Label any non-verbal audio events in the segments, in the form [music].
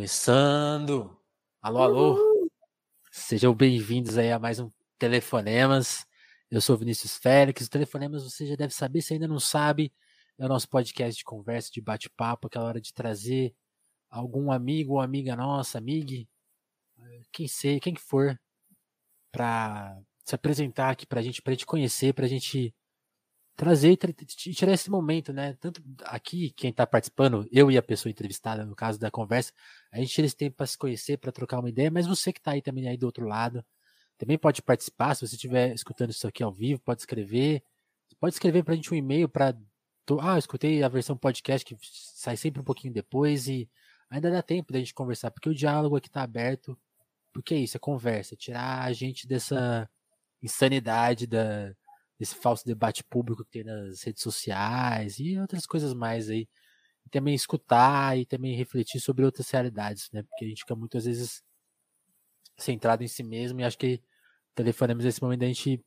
Começando! Alô, alô! Sejam bem-vindos aí a mais um Telefonemas. Eu sou Vinícius Félix. O Telefonemas você já deve saber, se ainda não sabe, é o nosso podcast de conversa, de bate-papo, aquela hora de trazer algum amigo ou amiga nossa, amigue, quem sei, quem que for, para se apresentar aqui pra gente, pra gente conhecer, pra gente trazer e tirar esse momento, né? Tanto aqui, quem está participando, eu e a pessoa entrevistada, no caso da conversa, a gente tira esse tempo para se conhecer, para trocar uma ideia, mas você que está aí também aí do outro lado, também pode participar, se você estiver escutando isso aqui ao vivo, pode escrever, pode escrever para a gente um e-mail para ah, escutei a versão podcast que sai sempre um pouquinho depois e ainda dá tempo da gente conversar, porque o diálogo aqui está aberto, porque é isso, é conversa, tirar a gente dessa insanidade da esse falso debate público que tem nas redes sociais e outras coisas mais aí. E também escutar e também refletir sobre outras realidades, né? Porque a gente fica muitas vezes centrado em si mesmo e acho que telefonemos nesse momento a gente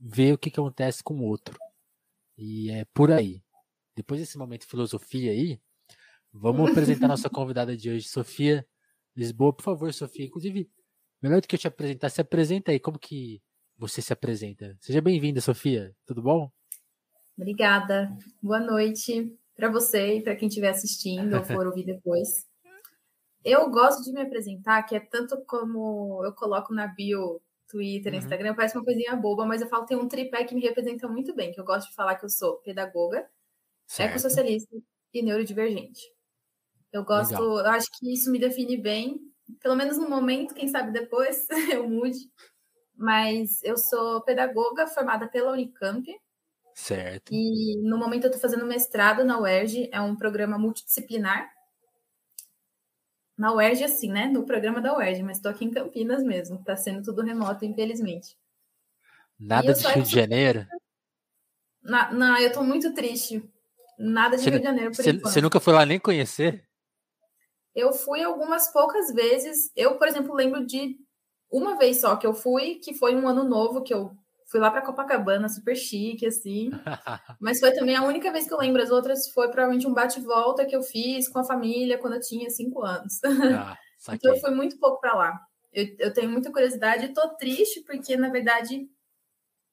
vê o que, que acontece com o outro. E é por aí. Depois desse momento de filosofia aí, vamos apresentar nossa [laughs] convidada de hoje, Sofia Lisboa. Por favor, Sofia. Inclusive, melhor do que eu te apresentar, se apresenta aí. Como que você se apresenta. Seja bem-vinda, Sofia. Tudo bom? Obrigada. Boa noite para você e para quem estiver assistindo ou for ouvir depois. [laughs] Eu gosto de me apresentar, que é tanto como eu coloco na bio Twitter, uhum. Instagram, parece uma coisinha boba, mas eu falo que tem um tripé que me representa muito bem, que eu gosto de falar que eu sou pedagoga, ecossocialista e neurodivergente. Eu gosto, Legal. eu acho que isso me define bem, pelo menos no momento, quem sabe depois [laughs] eu mude, mas eu sou pedagoga formada pela Unicamp. Certo. E no momento eu estou fazendo mestrado na UERJ, é um programa multidisciplinar. Na UERJ, assim, né? No programa da UERJ, mas estou aqui em Campinas mesmo. Está sendo tudo remoto, infelizmente. Nada de Rio de Janeiro? Na, não, eu estou muito triste. Nada de você, Rio de Janeiro, por você, enquanto. Você nunca foi lá nem conhecer? Eu fui algumas poucas vezes. Eu, por exemplo, lembro de uma vez só que eu fui, que foi um ano novo, que eu fui lá para Copacabana, super chique, assim. [laughs] Mas foi também a única vez que eu lembro. As outras foi provavelmente um bate-volta que eu fiz com a família quando eu tinha cinco anos. Ah, [laughs] então eu fui muito pouco para lá. Eu, eu, tenho muita curiosidade e tô triste porque, na verdade,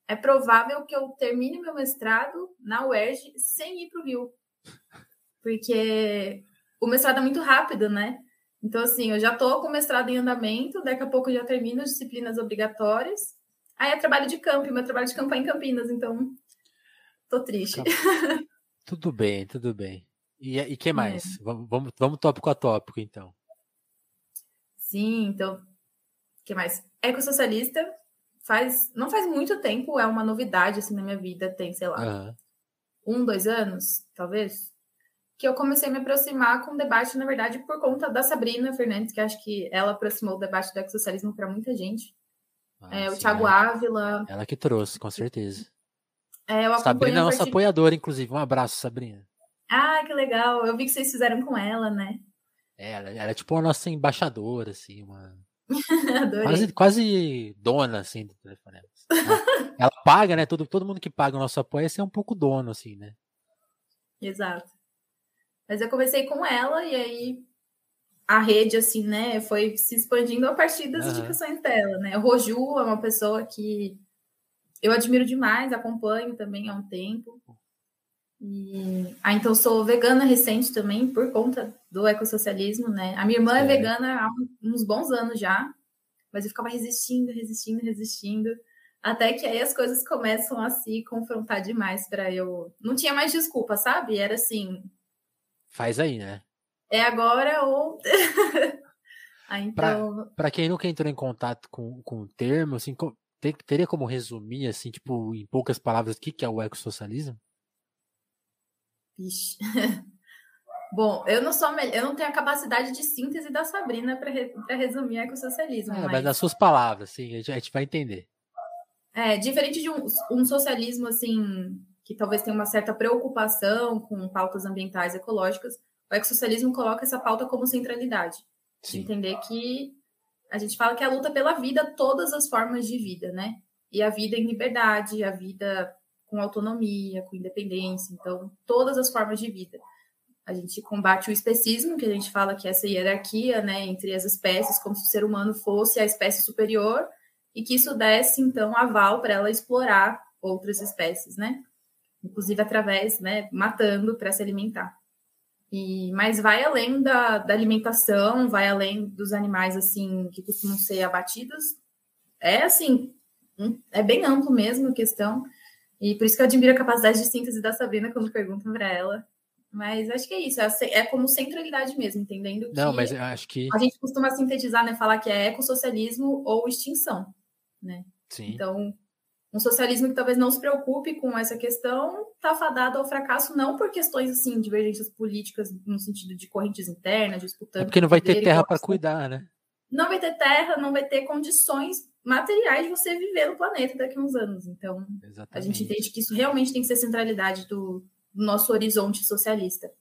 é provável que eu termine meu mestrado na UERJ sem ir para o Rio. Porque o mestrado é muito rápido, né? Então, assim, eu já estou com mestrado em andamento, daqui a pouco eu já termino as disciplinas obrigatórias. Aí é trabalho de campo, meu trabalho de campo é em Campinas, então tô triste. [laughs] Tudo bem, tudo bem. E, e que mais? É. Vamos, vamos, vamos tópico a tópico, então. Sim, então, que mais? Ecossocialista faz, não faz muito tempo, é uma novidade assim na minha vida, tem, sei lá, uhum. um, dois anos, talvez que eu comecei a me aproximar com o debate, na verdade, por conta da Sabrina Fernandes, que acho que ela aproximou o debate do ecossocialismo para muita gente. Ah, é, sim, o Thiago ela, Ávila. Ela que trouxe, com certeza. É, Sabrina é nossa apoiadora, inclusive. Um abraço, Sabrina. Ah, que legal. Eu vi que vocês fizeram com ela, né? É, ela, ela é tipo a nossa embaixadora, assim, uma. [laughs] quase, quase dona, assim, do. Ela, ela [laughs] paga, né? Todo, todo mundo que paga o nosso apoio é um pouco dono, assim, né? Exato. Mas eu comecei com ela e aí a rede, assim, né, foi se expandindo a partir das uhum. indicações dela, né? O Roju é uma pessoa que eu admiro demais, acompanho também há um tempo. E, ah, então sou vegana recente também por conta do ecossocialismo, né? A minha irmã é, é vegana há uns bons anos já, mas eu ficava resistindo, resistindo, resistindo, até que aí as coisas começam a se confrontar demais para eu. Não tinha mais desculpa, sabe? Era assim, Faz aí, né? É agora ou. [laughs] ah, então... Para quem nunca entrou em contato com, com o termo, assim, tem, teria como resumir, assim, tipo, em poucas palavras, o que, que é o ecossocialismo? Vixe. [laughs] Bom, eu não sou eu não tenho a capacidade de síntese da Sabrina para re, resumir o ecossocialismo. É, mas... mas nas suas palavras, sim, a gente, a gente vai entender. É, diferente de um, um socialismo assim que talvez tenha uma certa preocupação com pautas ambientais e ecológicas, o ecossocialismo coloca essa pauta como centralidade. De entender que a gente fala que é a luta pela vida, todas as formas de vida, né? E a vida em liberdade, a vida com autonomia, com independência, então, todas as formas de vida. A gente combate o especismo, que a gente fala que é essa hierarquia né, entre as espécies, como se o ser humano fosse a espécie superior, e que isso desse, então, aval para ela explorar outras espécies, né? Inclusive através, né, matando para se alimentar. E, mas vai além da, da alimentação, vai além dos animais, assim, que costumam ser abatidos. É, assim, é bem amplo mesmo a questão. E por isso que eu admiro a capacidade de síntese da Sabrina quando perguntam para ela. Mas acho que é isso, é, é como centralidade mesmo, entendendo que. Não, mas acho que. A gente costuma sintetizar, né? Falar que é ecossocialismo ou extinção, né? Sim. Então, um socialismo que talvez não se preocupe com essa questão está fadado ao fracasso, não por questões assim, divergências políticas no sentido de correntes internas, disputando. É porque não vai ter terra para cuidar, né? Não vai ter terra, não vai ter condições materiais de você viver no planeta daqui a uns anos. Então, Exatamente. a gente entende que isso realmente tem que ser centralidade do, do nosso horizonte socialista.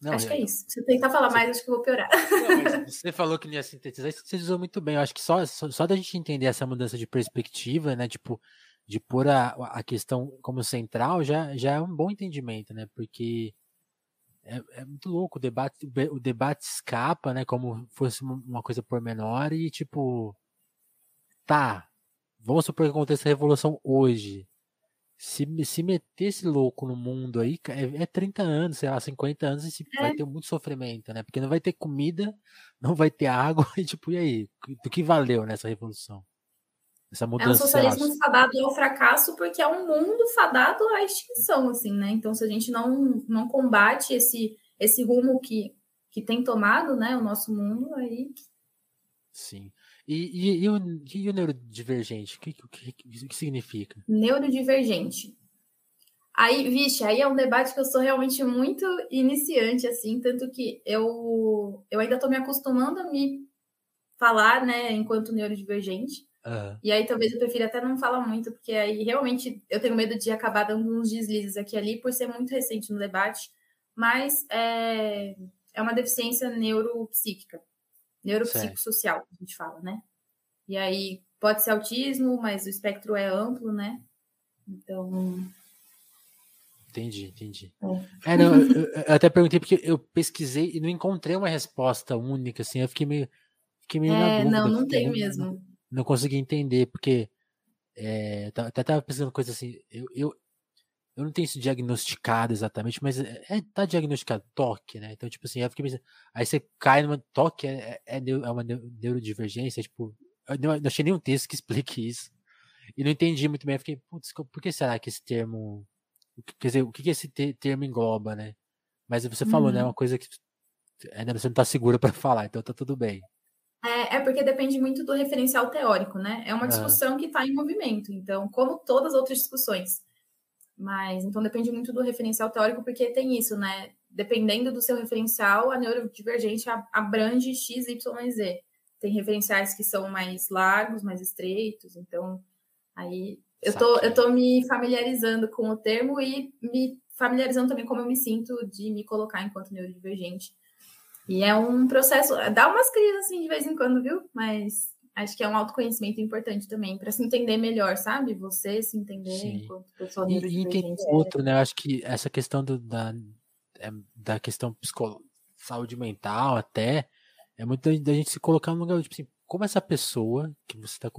Não, acho é... que é isso. Se eu tentar falar mais, acho que eu vou piorar. Não, [laughs] você falou que não ia sintetizar, isso você usou muito bem. Eu acho que só, só, só da gente entender essa mudança de perspectiva, né? Tipo, de pôr a, a questão como central, já, já é um bom entendimento, né? Porque é, é muito louco, o debate, o debate escapa, né? Como fosse uma coisa pormenor e, tipo, tá, vamos supor que aconteça a revolução hoje. Se, se meter esse louco no mundo aí, é, é 30 anos, sei lá, 50 anos, e se, é. vai ter muito sofrimento, né? Porque não vai ter comida, não vai ter água, [laughs] e tipo, e aí? Do que valeu nessa revolução? Essa mudança. É um socialismo fadado ao fracasso, porque é um mundo fadado à extinção, assim, né? Então, se a gente não, não combate esse, esse rumo que, que tem tomado, né, o nosso mundo, aí. Sim. E, e, e, o, e o neurodivergente? O que, o, que, o que significa? Neurodivergente. Aí, vixe, aí é um debate que eu sou realmente muito iniciante, assim, tanto que eu, eu ainda estou me acostumando a me falar, né, enquanto neurodivergente. Uhum. E aí talvez eu prefira até não falar muito, porque aí realmente eu tenho medo de acabar dando uns deslizes aqui e ali, por ser muito recente no debate. Mas é, é uma deficiência neuropsíquica neuropsicossocial, a gente fala, né? E aí pode ser autismo, mas o espectro é amplo, né? Então. Entendi, entendi. É. é não, eu, eu, até perguntei porque eu pesquisei e não encontrei uma resposta única, assim, eu fiquei meio, fiquei meio é, dúvida. Não, não tem mesmo. Não, não consegui entender, porque é, até tava pensando coisa assim, eu, eu, eu não tenho isso diagnosticado exatamente, mas é, é tá diagnosticado toque, né? Então, tipo assim, eu fiquei pensando, aí você cai numa toque, é, é, é, é uma neurodivergência, tipo, eu não, não achei nenhum texto que [laughs] explique isso. E não entendi muito bem, eu fiquei, putz, por que será que esse termo, quer dizer, o que, que esse termo engloba, né? Mas você falou, né? uhum. né? Uma coisa que ainda você não tá segura para falar, então tá tudo bem. É, é, porque depende muito do referencial teórico, né? É uma discussão uhum. que está em movimento. Então, como todas as outras discussões, mas então depende muito do referencial teórico, porque tem isso, né? Dependendo do seu referencial, a neurodivergente abrange X, Y e Z. Tem referenciais que são mais largos, mais estreitos, então aí eu tô, eu tô me familiarizando com o termo e me familiarizando também como eu me sinto de me colocar enquanto neurodivergente. E é um processo, dá umas crises assim de vez em quando, viu? Mas acho que é um autoconhecimento importante também, para se entender melhor, sabe? Você se entender Sim. enquanto pessoa E, e entender o outro, né? Eu acho que essa questão do, da, é, da questão psicolo... saúde mental até, é muito da gente se colocar no lugar, tipo assim, como essa pessoa que você está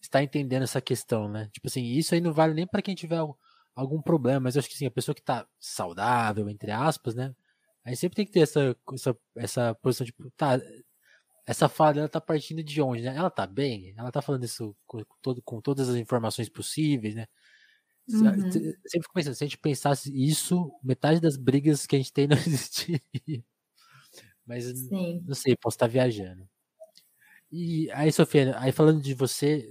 está entendendo essa questão, né? Tipo assim, isso aí não vale nem para quem tiver algum problema, mas eu acho que assim, a pessoa que está saudável, entre aspas, né? Aí sempre tem que ter essa, essa, essa posição, tipo, tá, essa fala dela tá partindo de onde, né? Ela tá bem? Ela tá falando isso com, todo, com todas as informações possíveis, né? Uhum. Sempre fico pensando, se a gente pensasse isso, metade das brigas que a gente tem não [laughs] existiria. Mas Sim. não sei, posso estar viajando. E aí, Sofia, aí falando de você,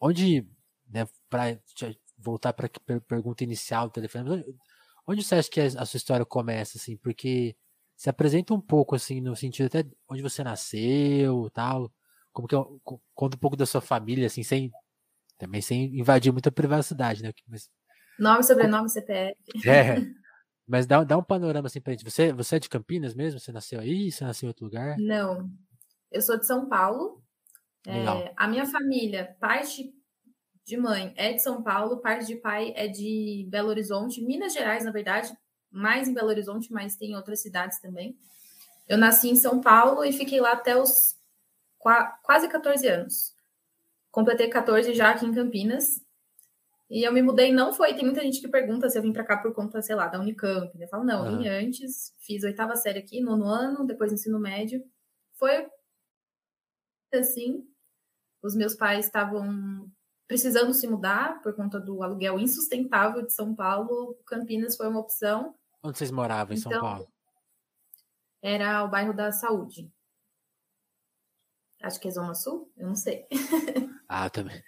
onde, né, para voltar para a pergunta inicial do telefone, onde, onde você acha que a sua história começa, assim? Porque se apresenta um pouco, assim, no sentido até onde você nasceu tal. Como que é, conta um pouco da sua família, assim, sem. Também sem invadir muita privacidade, né? Mas, Nome, sobrenome, CPF. [laughs] É. Mas dá, dá um panorama assim pra gente. Você, você é de Campinas mesmo? Você nasceu aí? Você nasceu em outro lugar? Não. Eu sou de São Paulo. É, a minha família, parte de mãe é de São Paulo, parte de pai é de Belo Horizonte, Minas Gerais, na verdade, mais em Belo Horizonte, mas tem em outras cidades também. Eu nasci em São Paulo e fiquei lá até os quase 14 anos. Completei 14 já aqui em Campinas. E eu me mudei, não foi. Tem muita gente que pergunta se eu vim para cá por conta, sei lá, da Unicamp. Eu falo, não, eu vim antes, fiz oitava série aqui, nono ano, depois ensino médio. Foi assim. Os meus pais estavam precisando se mudar por conta do aluguel insustentável de São Paulo. Campinas foi uma opção. Onde vocês moravam em então, São Paulo? Era o bairro da Saúde. Acho que é Zona Sul? Eu não sei. [laughs] Ah, também.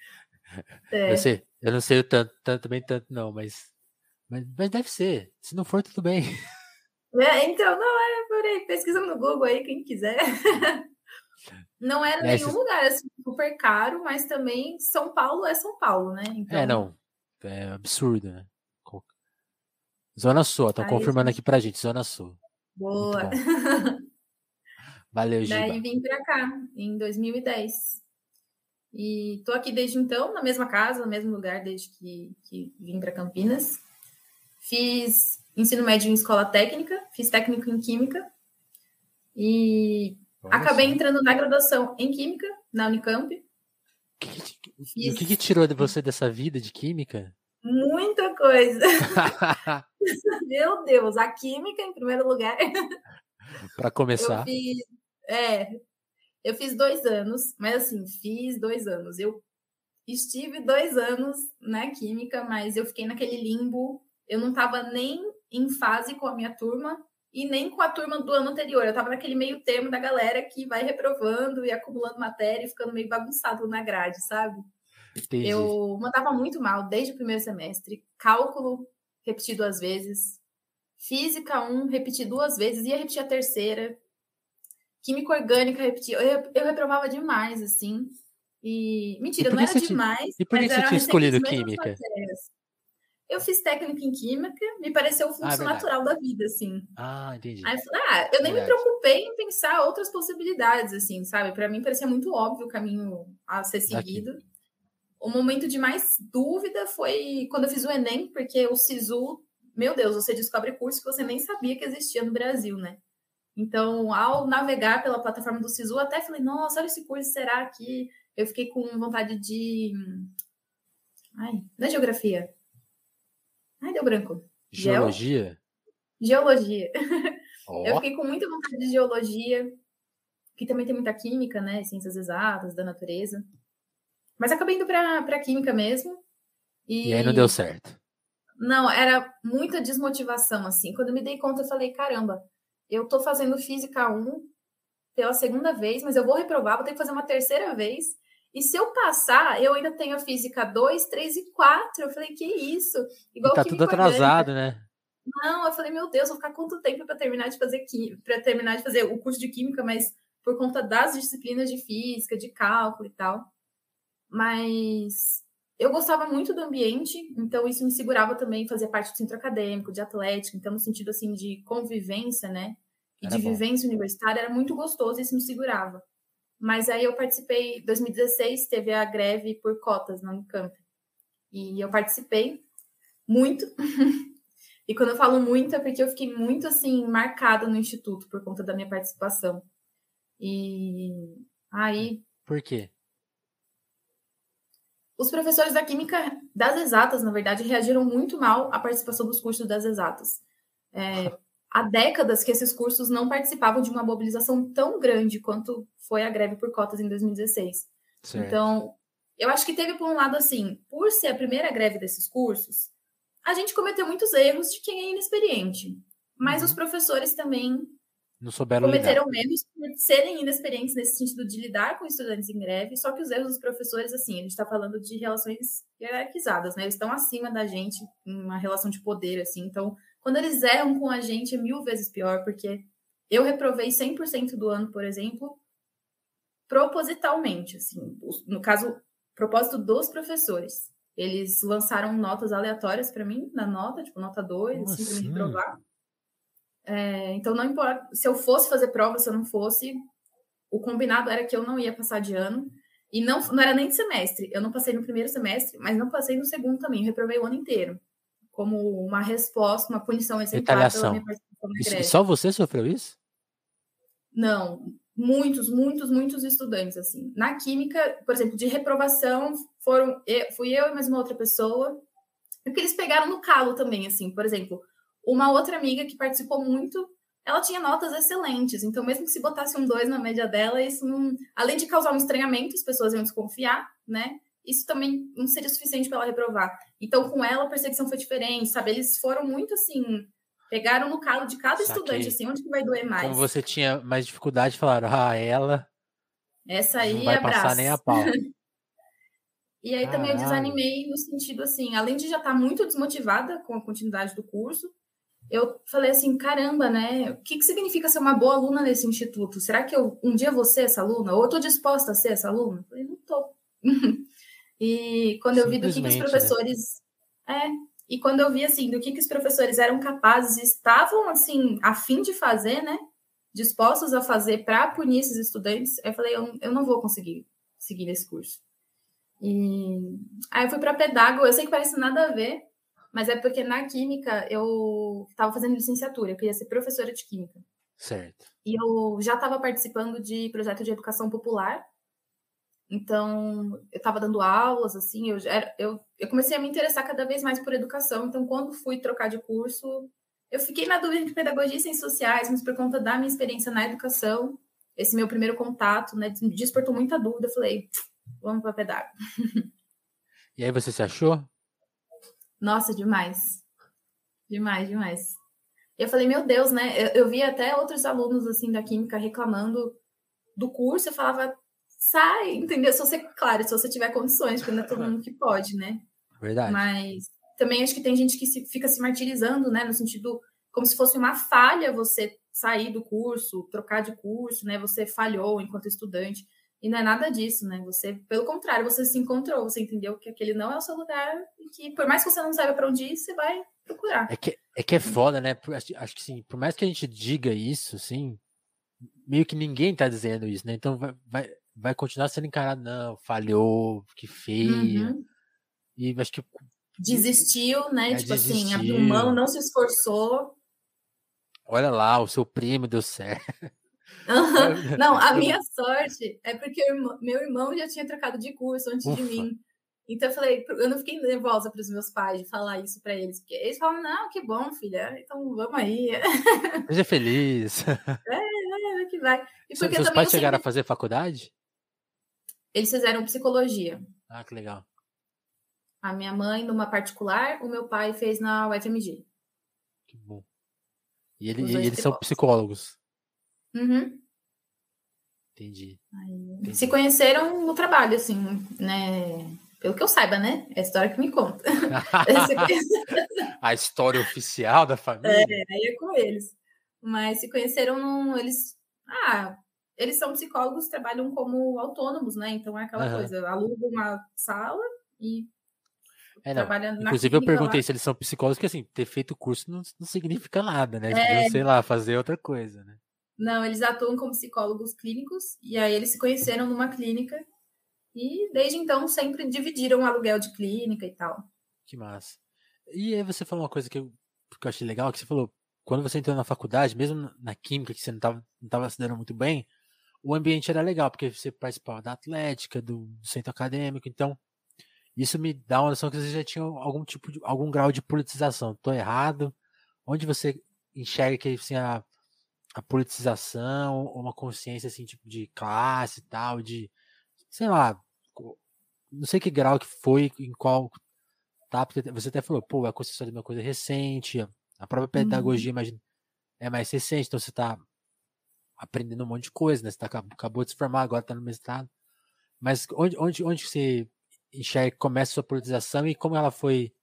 É. Eu, sei, eu não sei o tanto, tanto, também tanto não, mas, mas, mas deve ser. Se não for, tudo bem. [laughs] É, então, não, é por aí, pesquisa no Google aí, quem quiser. [laughs] Não era é, nenhum lugar assim, super caro, mas também São Paulo é São Paulo, né? É, então... É, não. É absurdo, né? Zona Sul, estão confirmando aqui pra gente, Zona Sul. Boa. [laughs] Valeu, Giba. Daí vim pra cá, em 2010. E tô aqui desde então, na mesma casa, no mesmo lugar, desde que, que vim para Campinas. Fiz ensino médio em escola técnica, fiz técnico em química. E nossa. Acabei entrando na graduação em Química, na Unicamp. E o que, que, tirou de você dessa vida de Química? Muita coisa. [laughs] Meu Deus, a Química em primeiro lugar. Para começar. Eu fiz, é, eu fiz dois anos, mas assim, fiz dois anos. Eu estive dois anos na Química, mas eu fiquei naquele limbo. Eu não estava nem em fase com a minha turma, e nem com a turma do ano anterior. Eu estava naquele meio termo da galera que vai reprovando e acumulando matéria e ficando meio bagunçado na grade, sabe? Entendi. Eu mandava muito mal desde o primeiro semestre. Cálculo, repeti duas vezes. Física, um, repeti duas vezes. Ia repetir a terceira. Química orgânica, repeti. Eu, eu reprovava demais, assim. E. Mentira, não era demais. E por que você tinha escolhido química? Matérias. Eu fiz técnica em química, me pareceu o fluxo ah, natural da vida, assim. Ah, entendi. Aí eu falei, ah, eu nem verdade. me preocupei em pensar outras possibilidades, assim, sabe? Para mim parecia muito óbvio o caminho a ser seguido. Aqui. O momento de mais dúvida foi quando eu fiz o Enem, porque o SISU, meu Deus, você descobre curso que você nem sabia que existia no Brasil, né? Então, ao navegar pela plataforma do SISU, até falei, nossa, olha esse curso, será que eu fiquei com vontade de. Ai, da geografia Ai, deu branco. Geologia? Geologia. Oh. Eu fiquei com muita vontade de geologia, que também tem muita química, né? Ciências exatas, da natureza. Mas acabei indo para química mesmo. E... e aí não deu certo. Não, era muita desmotivação, assim. Quando eu me dei conta, eu falei, caramba, eu tô fazendo física 1 pela segunda vez, mas eu vou reprovar, vou ter que fazer uma terceira vez. E se eu passar, eu ainda tenho a física 2, 3 e 4. Eu falei, que isso? Igual e tá tudo atrasado, né? Não, eu falei, meu Deus, vou ficar quanto tempo para terminar de fazer para terminar de fazer o curso de química, mas por conta das disciplinas de física, de cálculo e tal. Mas eu gostava muito do ambiente, então isso me segurava também fazer parte do centro acadêmico, de atlética, então no sentido assim de convivência, né? E era de bom. vivência universitária era muito gostoso, isso me segurava. Mas aí eu participei, em 2016 teve a greve por cotas na Unicamp. E eu participei muito. [laughs] e quando eu falo muito é porque eu fiquei muito assim marcada no instituto por conta da minha participação. E aí Por quê? Os professores da química das exatas, na verdade, reagiram muito mal à participação dos cursos das exatas. É, há décadas que esses cursos não participavam de uma mobilização tão grande quanto foi a greve por cotas em 2016. Certo. Então, eu acho que teve por um lado assim, por ser a primeira greve desses cursos, a gente cometeu muitos erros de quem é inexperiente. Mas uhum. os professores também não souberam cometeram lidar. erros por serem inexperientes nesse sentido de lidar com estudantes em greve, só que os erros dos professores, assim, a gente está falando de relações hierarquizadas, né? Eles estão acima da gente em uma relação de poder, assim, então quando eles erram com a gente é mil vezes pior, porque eu reprovei 100% do ano, por exemplo, propositalmente, assim, no caso, propósito dos professores. Eles lançaram notas aleatórias para mim, na nota, tipo nota 2, assim, para me assim? reprovar. É, então, não importa se eu fosse fazer prova, se eu não fosse, o combinado era que eu não ia passar de ano. E não, não era nem de semestre. Eu não passei no primeiro semestre, mas não passei no segundo também. Eu reprovei o ano inteiro como uma resposta, uma punição exemplar pela minha participação na só você sofreu isso? Não, muitos, muitos, muitos estudantes, assim. Na química, por exemplo, de reprovação, foram eu- fui eu e mais uma outra pessoa, porque eles pegaram no calo também, assim. Por exemplo, uma outra amiga que participou muito, ela tinha notas excelentes, então mesmo que se botasse um 2 na média dela, isso não... Além de causar um estranhamento, as pessoas iam desconfiar, né? Isso também não seria suficiente para ela reprovar. Então, com ela, a perseguição foi diferente, sabe? Eles foram muito, assim... Pegaram no calo de cada Saquei. estudante, assim, onde que vai doer mais? Como você tinha mais dificuldade, falaram, ah, ela Essa aí não vai abraço. passar nem a pau. [laughs] E aí também eu Caralho. desanimei no sentido assim, além de já estar muito desmotivada com a continuidade do curso, eu falei assim, caramba, né? O que, que significa ser uma boa aluna nesse instituto? Será que eu um dia vou ser essa aluna? Ou eu tô disposta a ser essa aluna? Eu falei, não tô. [laughs] e quando eu vi do que, que os né? professores. É, e quando eu vi assim, do que, que os professores eram capazes estavam assim, a fim de fazer, né? Dispostos a fazer para punir esses estudantes, eu falei, eu, eu não vou conseguir seguir nesse curso. E aí eu fui para pedago, eu sei que parece nada a ver, mas é porque na química eu estava fazendo licenciatura, eu queria ser professora de química. Certo. E eu já estava participando de projeto de educação popular. Então, eu estava dando aulas, assim, eu, era, eu, eu comecei a me interessar cada vez mais por educação. Então, quando fui trocar de curso, eu fiquei na dúvida de pedagogia e ciências sociais, mas por conta da minha experiência na educação, esse meu primeiro contato, né, despertou muita dúvida. Eu falei, vamos para pedago. [laughs] E aí você se achou? Nossa, demais. Demais, demais. Eu falei, meu Deus, né? Eu, eu vi até outros alunos assim da química reclamando do curso, eu falava, sai, entendeu? Se você, claro, se você tiver condições, porque não é todo mundo que pode, né? Verdade. Mas também acho que tem gente que se, fica se martirizando, né? No sentido, como se fosse uma falha você sair do curso, trocar de curso, né? Você falhou enquanto estudante. E não é nada disso, né? Você, pelo contrário, você se encontrou, você entendeu que aquele não é o seu lugar e que, por mais que você não saiba para onde ir, você vai procurar. É que, é que é foda, né? Por- Acho, acho que sim, por mais que a gente diga isso, assim, meio que ninguém tá dizendo isso, né? Então vai, vai, vai continuar sendo encarado, não, falhou, que feio. Uhum. E acho que Desistiu, né? É, tipo assim, desistiu. abriu mão, não se esforçou. olha lá, o seu primo deu certo. [laughs] não, a minha sorte é porque meu irmão já tinha trocado de curso antes de Ufa. mim. Então eu falei, eu não fiquei nervosa para os meus pais de falar isso para eles, porque eles falam, não, que bom, filha, então vamos aí, [laughs] Seja feliz. é, que vai. E Seus pais eu chegaram sempre- a fazer faculdade? eles fizeram psicologia. Ah, que legal. A minha mãe numa particular, o meu pai fez na UFMG. Que bom. E, ele- e eles são psicólogos. Uhum. Entendi. Aí, se conheceram no trabalho, assim, né? Pelo que eu saiba, né? É a história que me conta. [laughs] A história oficial da família? Aí é com eles. Mas se conheceram num. Eles. Ah, eles são psicólogos, trabalham como autônomos, né? Então é aquela Aham. coisa, aluga uma sala e É, Inclusive, eu clínica lá. perguntei se eles são psicólogos, porque assim, ter feito o curso não, não significa nada, né? É. sei lá, fazer outra coisa, né? Não, eles atuam como psicólogos clínicos e aí eles se conheceram numa clínica e desde então sempre dividiram o aluguel de clínica e tal. Que massa. E aí você falou uma coisa que eu, que eu achei legal, que você falou, quando você entrou na faculdade, mesmo na química, que você não estava não tava se dando muito bem, o ambiente era legal, porque você participava da atlética, do, do centro acadêmico, então isso me dá uma noção que você já tinha algum tipo de, algum grau de politização. Tô errado? Onde você enxerga que assim, a, a politização, uma consciência assim, tipo de classe e tal, de sei lá, não sei que grau que foi, em qual tá? Porque você até falou, pô, a construção é uma coisa recente, a própria pedagogia, imagina, é mais recente, então você tá aprendendo um monte de coisa, né? Você tá, acab- acabou de se formar, agora tá no mestrado. Mas onde, onde, onde você enxerga começa a sua politização e como ela foi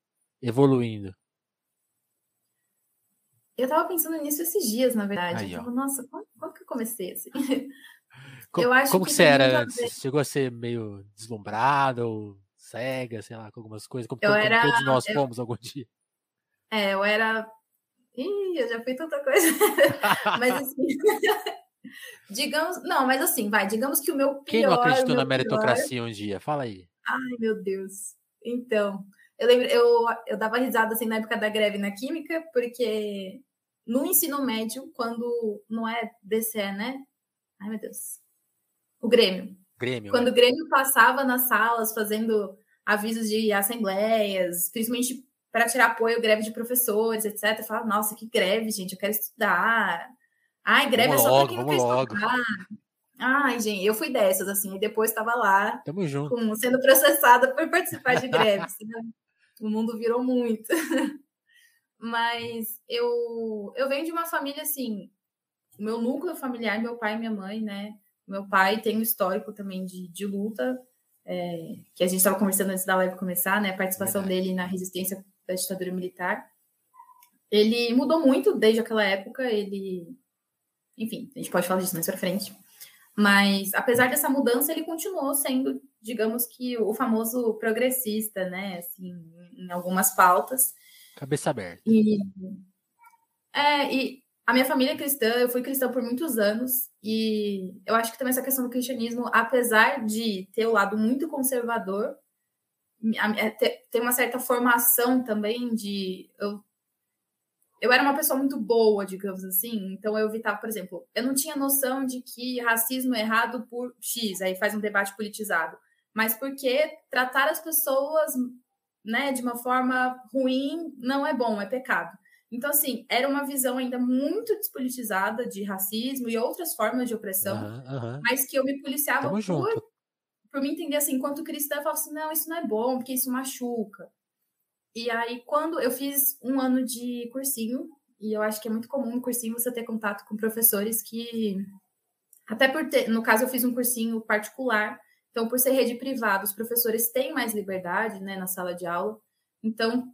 evoluindo? Eu tava pensando nisso esses dias, na verdade. Aí, eu tava, Nossa, quando, quando que eu comecei assim? [laughs] Co- Eu acho como que que você era antes? chegou a ser meio deslumbrada ou cega, sei lá, com algumas coisas? Como, Eu como era- todos nós eu- fomos algum dia. É, eu era. Ih, eu já fui tanta coisa. [laughs] mas assim. [laughs] digamos. Não, mas assim, vai, digamos que o meu pior. Quem não acreditou na pior- meritocracia um dia? Fala aí. Ai, meu Deus. Então, Eu lembro, eu, eu dava risada assim na época da greve na química, porque no ensino médio, quando não é DCE, né? Ai, meu Deus. O Grêmio. Grêmio. Quando né? o Grêmio passava nas salas fazendo avisos de assembleias, principalmente para tirar apoio, greve de professores, etc. Eu falava, nossa, que greve, gente, eu quero estudar. Ai, greve vamos é só para quem não quer estudar. Ai, gente, eu fui dessas, assim, e depois estava lá com, sendo processada por participar de [laughs] greves. O mundo virou muito. [laughs] Mas eu, eu venho de uma família assim, o meu núcleo familiar, meu pai e minha mãe, né? Meu pai tem um histórico também de, de luta, é, que a gente estava conversando antes da live começar, né? A participação Verdade. dele na resistência da ditadura militar. Ele mudou muito desde aquela época, ele. Enfim, a gente pode falar disso mais pra frente. Mas, apesar dessa mudança, ele continuou sendo, digamos que, o famoso progressista, né? Assim, em algumas pautas. Cabeça aberta. E, é, e a minha família é cristã, eu fui cristã por muitos anos, e eu acho que também essa questão do cristianismo, apesar de ter o lado muito conservador, é, te- tem uma certa formação também de. Eu, eu era uma pessoa muito boa, digamos assim, então eu evitava, por exemplo, eu não tinha noção de que racismo é errado por X, aí faz um debate politizado, mas porque tratar as pessoas né, de uma forma ruim não é bom, é pecado. Então, assim, era uma visão ainda muito despolitizada de racismo e outras formas de opressão, Aham, aham. mas que eu me policiava Tamo por, junto. por me entender assim, enquanto cristã, eu falava assim, não, isso não é bom, porque isso machuca. E aí, quando eu fiz um ano de cursinho, e eu acho que é muito comum no cursinho você ter contato com professores que, até por ter, no caso, eu fiz um cursinho particular, então, por ser rede privada, os professores têm mais liberdade, né, na sala de aula. Então,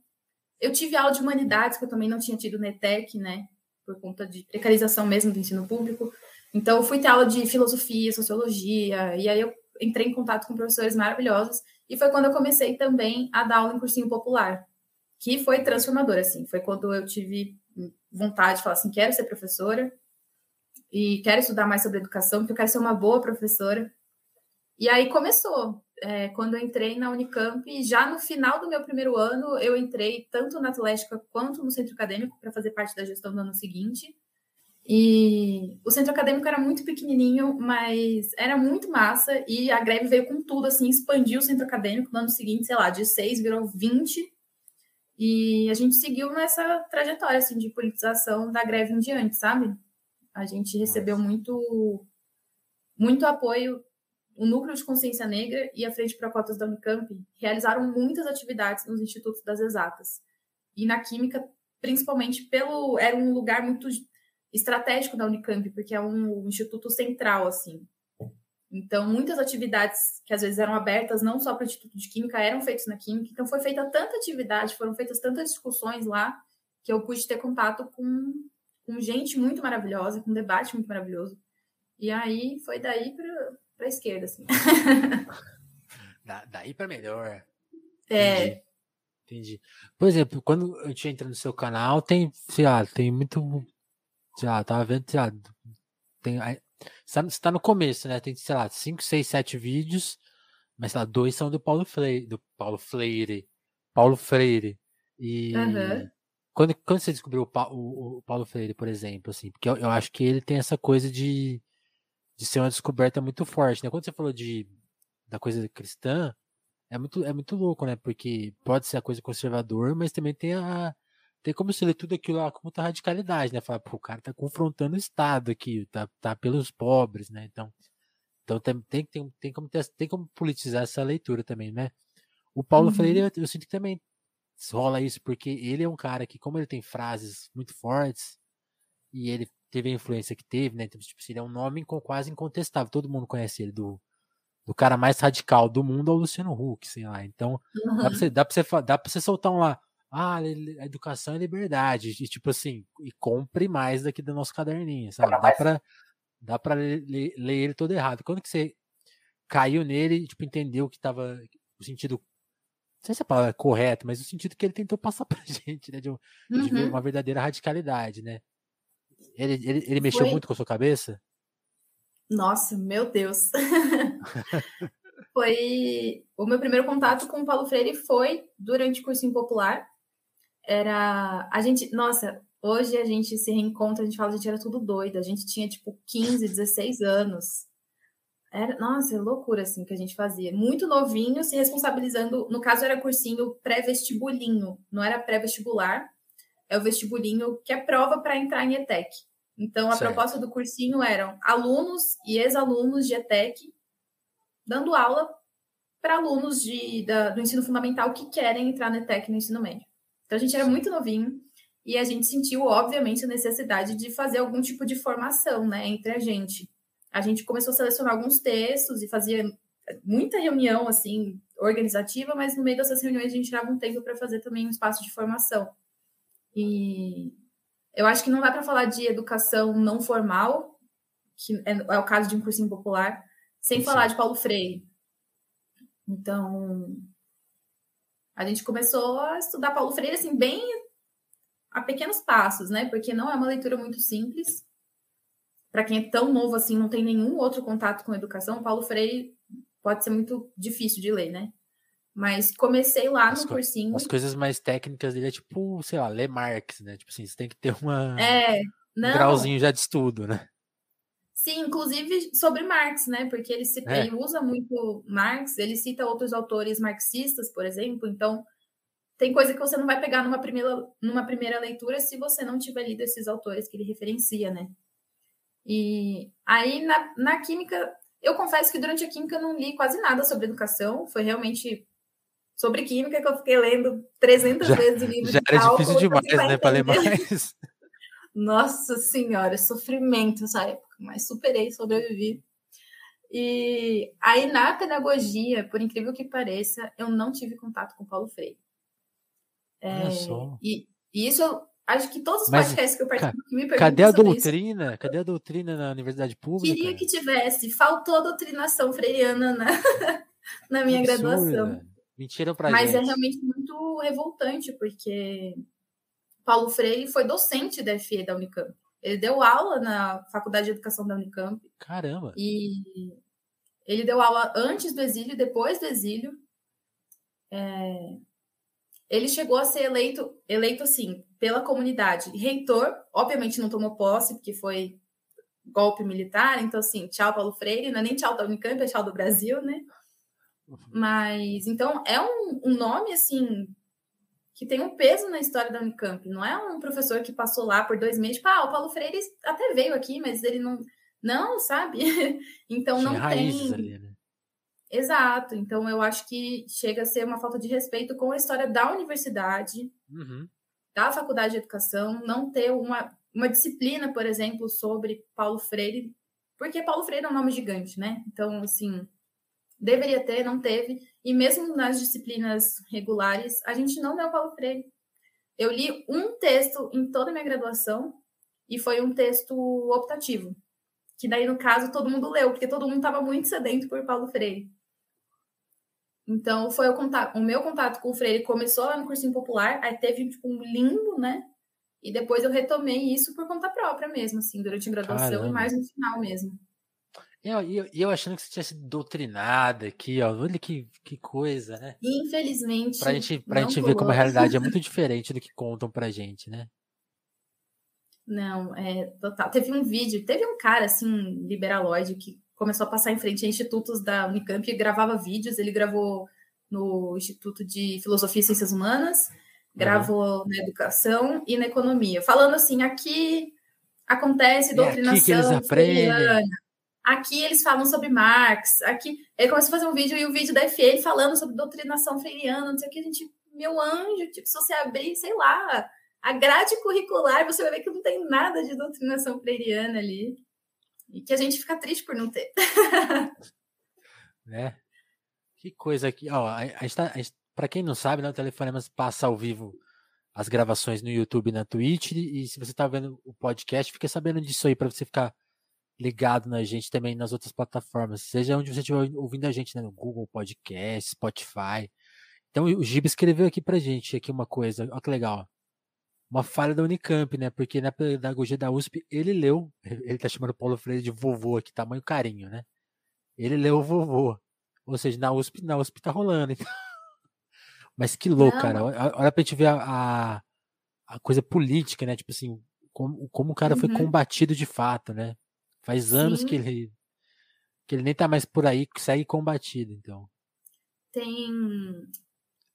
eu tive aula de humanidades, que eu também não tinha tido na ETEC, né, por conta de precarização mesmo do ensino público. Então, eu fui ter aula de filosofia, sociologia, e aí eu entrei em contato com professores maravilhosos, e foi quando eu comecei também a dar aula em cursinho popular, que foi transformador, assim, foi quando eu tive vontade de falar assim, quero ser professora, e quero estudar mais sobre educação, porque eu quero ser uma boa professora. E aí começou, é, quando eu entrei na Unicamp, já no final do meu primeiro ano, eu entrei tanto na Atlética quanto no centro acadêmico para fazer parte da gestão do ano seguinte. E o centro acadêmico era muito pequenininho, mas era muito massa. E a greve veio com tudo, assim, expandiu o centro acadêmico. No ano seguinte, sei lá, de 6 virou 20. E a gente seguiu nessa trajetória, assim, de politização da greve em diante, sabe? A gente recebeu muito, muito apoio. O Núcleo de Consciência Negra e a Frente para Cotas da Unicamp realizaram muitas atividades nos institutos das exatas. E na Química, principalmente pelo... Era um lugar muito estratégico da Unicamp, porque é um instituto central, assim. Então, muitas atividades que às vezes eram abertas não só para o Instituto de Química, eram feitas na Química. Então, foi feita tanta atividade, foram feitas tantas discussões lá, que eu pude ter contato com, com gente muito maravilhosa, com um debate muito maravilhoso. E aí, foi daí para a esquerda, assim. [laughs] Da, daí para melhor. É, Entendi. Entendi. Por exemplo, quando eu tinha entrado no seu canal, tem, sei lá, tem muito. Sei lá, tava vendo, sei lá, tem. aí- Você tá- você tá no começo, né? Tem, sei lá, 5, 6, 7 vídeos, mas sei lá, dois são do Paulo Freire, do Paulo Freire. Paulo Freire. E Aham. quando, quando você descobriu o, o- o Paulo Freire, por exemplo, assim, porque eu, eu acho que ele tem essa coisa de, de ser uma descoberta muito forte, né? Quando você falou de da coisa cristã, é muito, é muito louco, né? Porque pode ser a coisa conservador, mas também tem a. Tem como se ler tudo aquilo lá com muita radicalidade, né? Falar, pô, o cara tá confrontando o Estado aqui, tá, tá pelos pobres, né? Então, então tem, tem, tem, tem, como ter, tem como politizar essa leitura também, né? O Paulo Uhum. Freire, eu, eu sinto que também rola isso, porque ele é um cara que, como ele tem frases muito fortes, e ele teve a influência que teve, né? Então, tipo, ele é um nome quase incontestável, todo mundo conhece ele, do, do cara mais radical do mundo ao Luciano Huck, sei lá. Então, dá pra Uhum. você, dá pra você, dá pra você soltar um lá, ah, educação é liberdade, e tipo assim, e compre mais daqui do nosso caderninho, sabe? Dá pra, dá pra ler, ler- ler ele todo errado. Quando que você caiu nele e, tipo, entendeu que tava o sentido, não sei se a palavra é correto, mas o sentido que ele tentou passar [laughs] pra gente, né? De, um- de Uhum. uma verdadeira radicalidade, né? Ele, ele, ele mexeu Foi- muito com a sua cabeça? Nossa, meu Deus. [laughs] Foi o meu primeiro contato com o Paulo Freire foi durante o cursinho popular. Era a gente, nossa, hoje a gente se reencontra, a gente fala, a gente era tudo doido, a gente tinha tipo 15, 16 anos. Era, nossa, é loucura assim que a gente fazia. Muito novinho, se responsabilizando, no caso era cursinho pré-vestibulinho, não era pré-vestibular, é o vestibulinho que é prova para entrar em ETEC. Então, a certo. proposta do cursinho eram alunos e ex-alunos de ETEC dando aula para alunos de, da, do ensino fundamental que querem entrar na ETEC no ensino médio. Então, a gente era muito novinho e a gente sentiu, obviamente, a necessidade de fazer algum tipo de formação né, entre a gente. A gente começou a selecionar alguns textos e fazia muita reunião, assim, organizativa, mas no meio dessas reuniões a gente tirava um tempo para fazer também um espaço de formação. E eu acho que não dá para falar de educação não formal, que é, é, o caso de um cursinho popular, sem Sim. falar de Paulo Freire. Então, a gente começou a estudar Paulo Freire assim bem a pequenos passos, né? Porque não é uma leitura muito simples. Para quem é tão novo assim, não tem nenhum outro contato com educação, Paulo Freire pode ser muito difícil de ler, né? Mas comecei lá no cursinho. As coisas mais técnicas dele é tipo, sei lá, ler Marx, né? Tipo assim, você tem que ter uma, é, um grauzinho já de estudo, né? Sim, inclusive sobre Marx, né? Porque ele, cita, é. ele usa muito Marx, ele cita outros autores marxistas, por exemplo, então tem coisa que você não vai pegar numa primeira, numa primeira leitura se você não tiver lido esses autores que ele referencia, né? E aí na, na química, eu confesso que durante a química eu não li quase nada sobre educação, foi realmente sobre química que eu fiquei lendo 300 já, vezes o livro já de era difícil demais, né, para ler mais. [laughs] Nossa senhora, sofrimento essa época, mas superei, sobrevivi. E aí na pedagogia, por incrível que pareça, eu não tive contato com Paulo Freire. É, e, e, isso eu acho que todos os mas, podcasts que eu participo que me perguntam Cadê a doutrina? Isso. Cadê a doutrina na universidade pública? Queria que tivesse. Faltou doutrinação freiriana na, [laughs] na minha graduação. Mentiram pra Mas é gente. é realmente muito revoltante, porque Paulo Freire foi docente da FE da Unicamp. Ele deu aula na Faculdade de Educação da Unicamp. Caramba! E ele deu aula antes do exílio depois do exílio. É... Ele chegou a ser eleito, eleito assim, pela comunidade. Reitor, obviamente não tomou posse, porque foi golpe militar, então assim, tchau Paulo Freire, não é nem tchau da Unicamp, é tchau do Brasil, né? Uhum. Mas, então, é um, um nome, assim, que tem um peso na história da Unicamp. Não é um professor que passou lá por dois meses, tipo, ah, o Paulo Freire até veio aqui, mas ele não. Não, sabe? [laughs] então Tinha não tem. Ali, né? Exato. Então eu acho que chega a ser uma falta de respeito com a história da universidade, uhum. da faculdade de educação, não ter uma, uma disciplina, por exemplo, sobre Paulo Freire, porque Paulo Freire é um nome gigante, né? Então, assim, Deveria ter, não teve. E mesmo nas disciplinas regulares, a gente não deu Paulo Freire. Eu li um texto em toda a minha graduação e foi um texto optativo. Que daí, no caso, todo mundo leu, porque todo mundo estava muito sedento por Paulo Freire. Então, foi o, contato, o meu contato com o Freire começou lá no cursinho popular, aí teve tipo, um limbo, né? E depois eu retomei isso por conta própria mesmo, assim, durante a graduação Caramba. e mais no final mesmo. E eu, eu, eu, achando que você tinha sido doutrinada aqui, ó. Olha que, que coisa, né? Infelizmente. Pra gente, pra gente ver como a realidade é muito [laughs] diferente do que contam pra gente, né? Não, é total. Teve um vídeo, teve um cara, assim, liberaloide, que começou a passar em frente a institutos da Unicamp e gravava vídeos. Ele gravou no Instituto de Filosofia e Ciências Humanas, gravou uhum. na educação e na economia, falando assim: aqui acontece doutrinação é aqui que eles aprendem. Aqui eles falam sobre Marx. Aqui ele começou a fazer um vídeo e o vídeo da FE falando sobre doutrinação freiriana, não sei o que, a gente, meu anjo, tipo, se você abrir, sei lá, a grade curricular, você vai ver que não tem nada de doutrinação freiriana ali. E que a gente fica triste por não ter. [laughs] né? Que coisa aqui. Ó, a, gente tá, para quem não sabe, né, o Telefonemas passa ao vivo as gravações no YouTube e na Twitch. E se você tá vendo o podcast, fica sabendo disso aí para você ficar ligado na gente também nas outras plataformas, seja onde você estiver ouvindo a gente, né, no Google Podcast, Spotify. Então o Giba escreveu aqui pra gente aqui uma coisa, olha que legal. Uma falha da Unicamp, né? Porque na pedagogia da USP ele leu, ele tá chamando o Paulo Freire de vovô aqui, tamanho carinho, né? Ele leu o vovô. Ou seja, na USP, na USP tá rolando. Então. [laughs] Mas que louco, Não. cara. Olha pra gente ver a, a, a, coisa política, né? Tipo assim, como, como o cara uhum. foi combatido de fato, né? Faz anos que ele, que ele nem tá mais por aí, que segue combatido, então. Tem.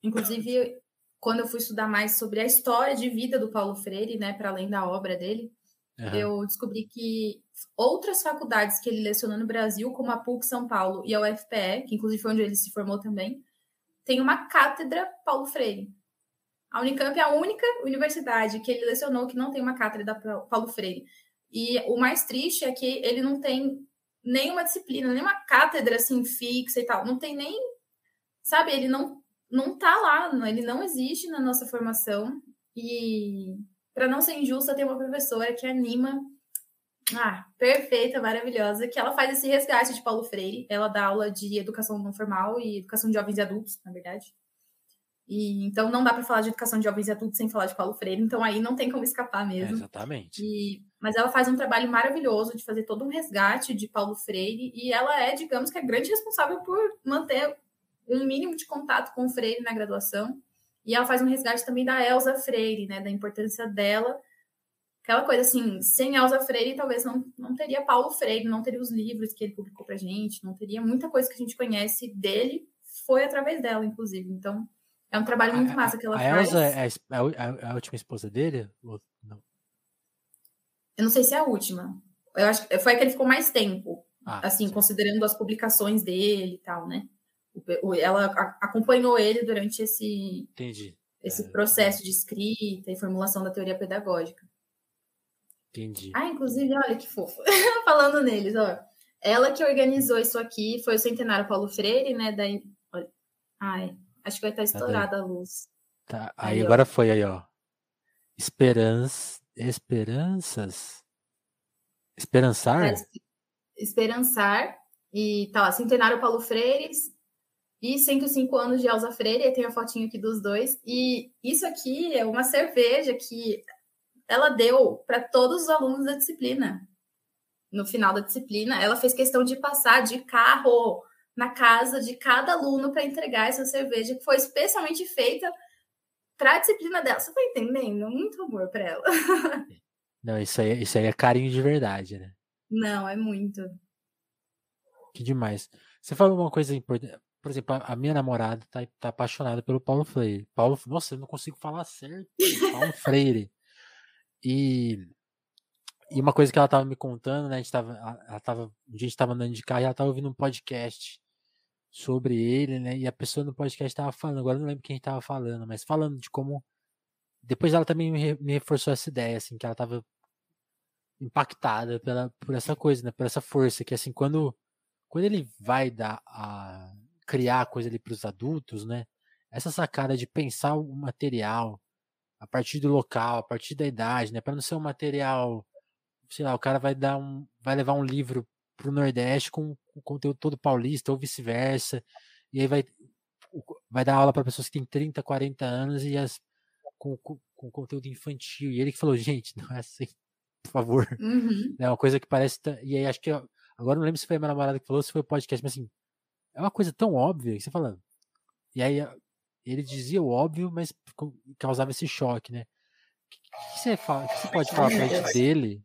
Inclusive, quando eu fui estudar mais sobre a história de vida do Paulo Freire, né, para além da obra dele, uhum. eu descobri que outras faculdades que ele lecionou no Brasil, como a PUC São Paulo e a UFPE, que inclusive foi onde ele se formou também, tem uma cátedra Paulo Freire. A Unicamp é a única universidade que ele lecionou que não tem uma cátedra Paulo Freire. E o mais triste é que ele não tem nenhuma disciplina, nenhuma cátedra assim fixa e tal. Não tem nem, sabe, ele não não tá lá, ele não existe na nossa formação. E para não ser injusta, tem uma professora que anima ah, perfeita, maravilhosa, que ela faz esse resgate de Paulo Freire. Ela dá aula de educação não formal e educação de jovens e adultos, na verdade. E então não dá para falar de educação de jovens e adultos sem falar de Paulo Freire, então aí não tem como escapar mesmo. É, exatamente. E, mas ela faz um trabalho maravilhoso de fazer todo um resgate de Paulo Freire e ela é, digamos que a grande responsável por manter um mínimo de contato com o Freire na graduação. E ela faz um resgate também da Elsa Freire, né, da importância dela aquela coisa assim, sem Elza Freire, talvez não, não teria Paulo Freire, não teria os livros que ele publicou pra gente, não teria muita coisa que a gente conhece dele, foi através dela, inclusive. Então, é um trabalho muito massa que ela a faz. Elza é a, a, a, última esposa dele? Ou não? Eu não sei se é a última. Eu acho que foi a que ele ficou mais tempo, ah, assim, sim. considerando as publicações dele e tal, né? Ela acompanhou ele durante esse, Entendi. esse é, processo de escrita e formulação da teoria pedagógica. Entendi. Ah, inclusive, olha que fofo. [laughs] Falando neles, ó. Ela que organizou isso aqui foi o Centenário Paulo Freire, né? Daí, olha. Ai, acho que vai estar estourada a luz. Tá, aí, aí agora ó. foi aí, ó. Esperança, esperanças. Esperançar? É, esperançar. E tá lá, Centenário Paulo Freire e 105 anos de Elza Freire. Tem a fotinho aqui dos dois. E isso aqui é uma cerveja que ela deu para todos os alunos da disciplina. No final da disciplina, ela fez questão de passar de carro na casa de cada aluno para entregar essa cerveja, que foi especialmente feita para a disciplina dela. Você tá entendendo? Muito amor para ela. [laughs] Não, isso aí, isso aí é carinho de verdade, né? Não, é muito. Que demais. Você falou uma coisa importante. Por exemplo, a minha namorada tá, tá apaixonada pelo Paulo Freire. Paulo, nossa, eu não consigo falar certo. Paulo [laughs] Freire. E, e uma coisa que ela tava me contando, né? A gente tava, ela tava, um dia a gente tava andando de carro e ela tava ouvindo um podcast sobre ele, né? E a pessoa no podcast tava falando, agora não lembro quem tava falando, mas falando de como. Depois ela também me, reforçou essa ideia, assim, que ela tava impactada pela, por essa coisa, né? Por essa força, que assim, quando, quando ele vai dar a criar a coisa ali para os adultos, né? Essa sacada de pensar o material, a partir do local, a partir da idade, né? Para não ser um material, sei lá, o cara vai dar um, vai levar um livro para o Nordeste com o conteúdo todo paulista ou vice-versa, e aí vai vai dar aula para pessoas que têm 30, 40 anos e as com, com, com, conteúdo infantil. E ele que falou, gente, não é assim, por favor. Uhum. É uma coisa que parece. E aí acho que. Agora não lembro se foi a minha namorada que falou, se foi o podcast, mas assim, é uma coisa tão óbvia que você fala. E aí ele dizia o óbvio, mas causava esse choque, né? O que, que, você, fala, que você pode falar pra gente dele?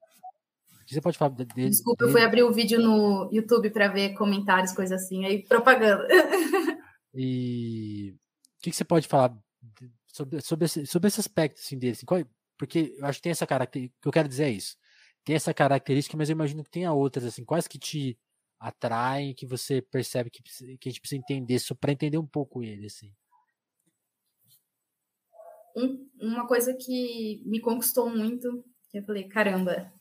Você pode falar dele? Desculpa, eu fui abrir o vídeo no YouTube para ver comentários, coisas assim, aí propaganda. E o que, que você pode falar sobre, sobre, esse, sobre esse aspecto assim, dele? Assim, qual, porque eu acho que tem essa característica, o que eu quero dizer é isso. Tem essa característica, mas eu imagino que tenha outras, assim, quais que te atraem, que você percebe que, que a gente precisa entender, só para entender um pouco ele, assim um, uma coisa que me conquistou muito, que eu falei, caramba,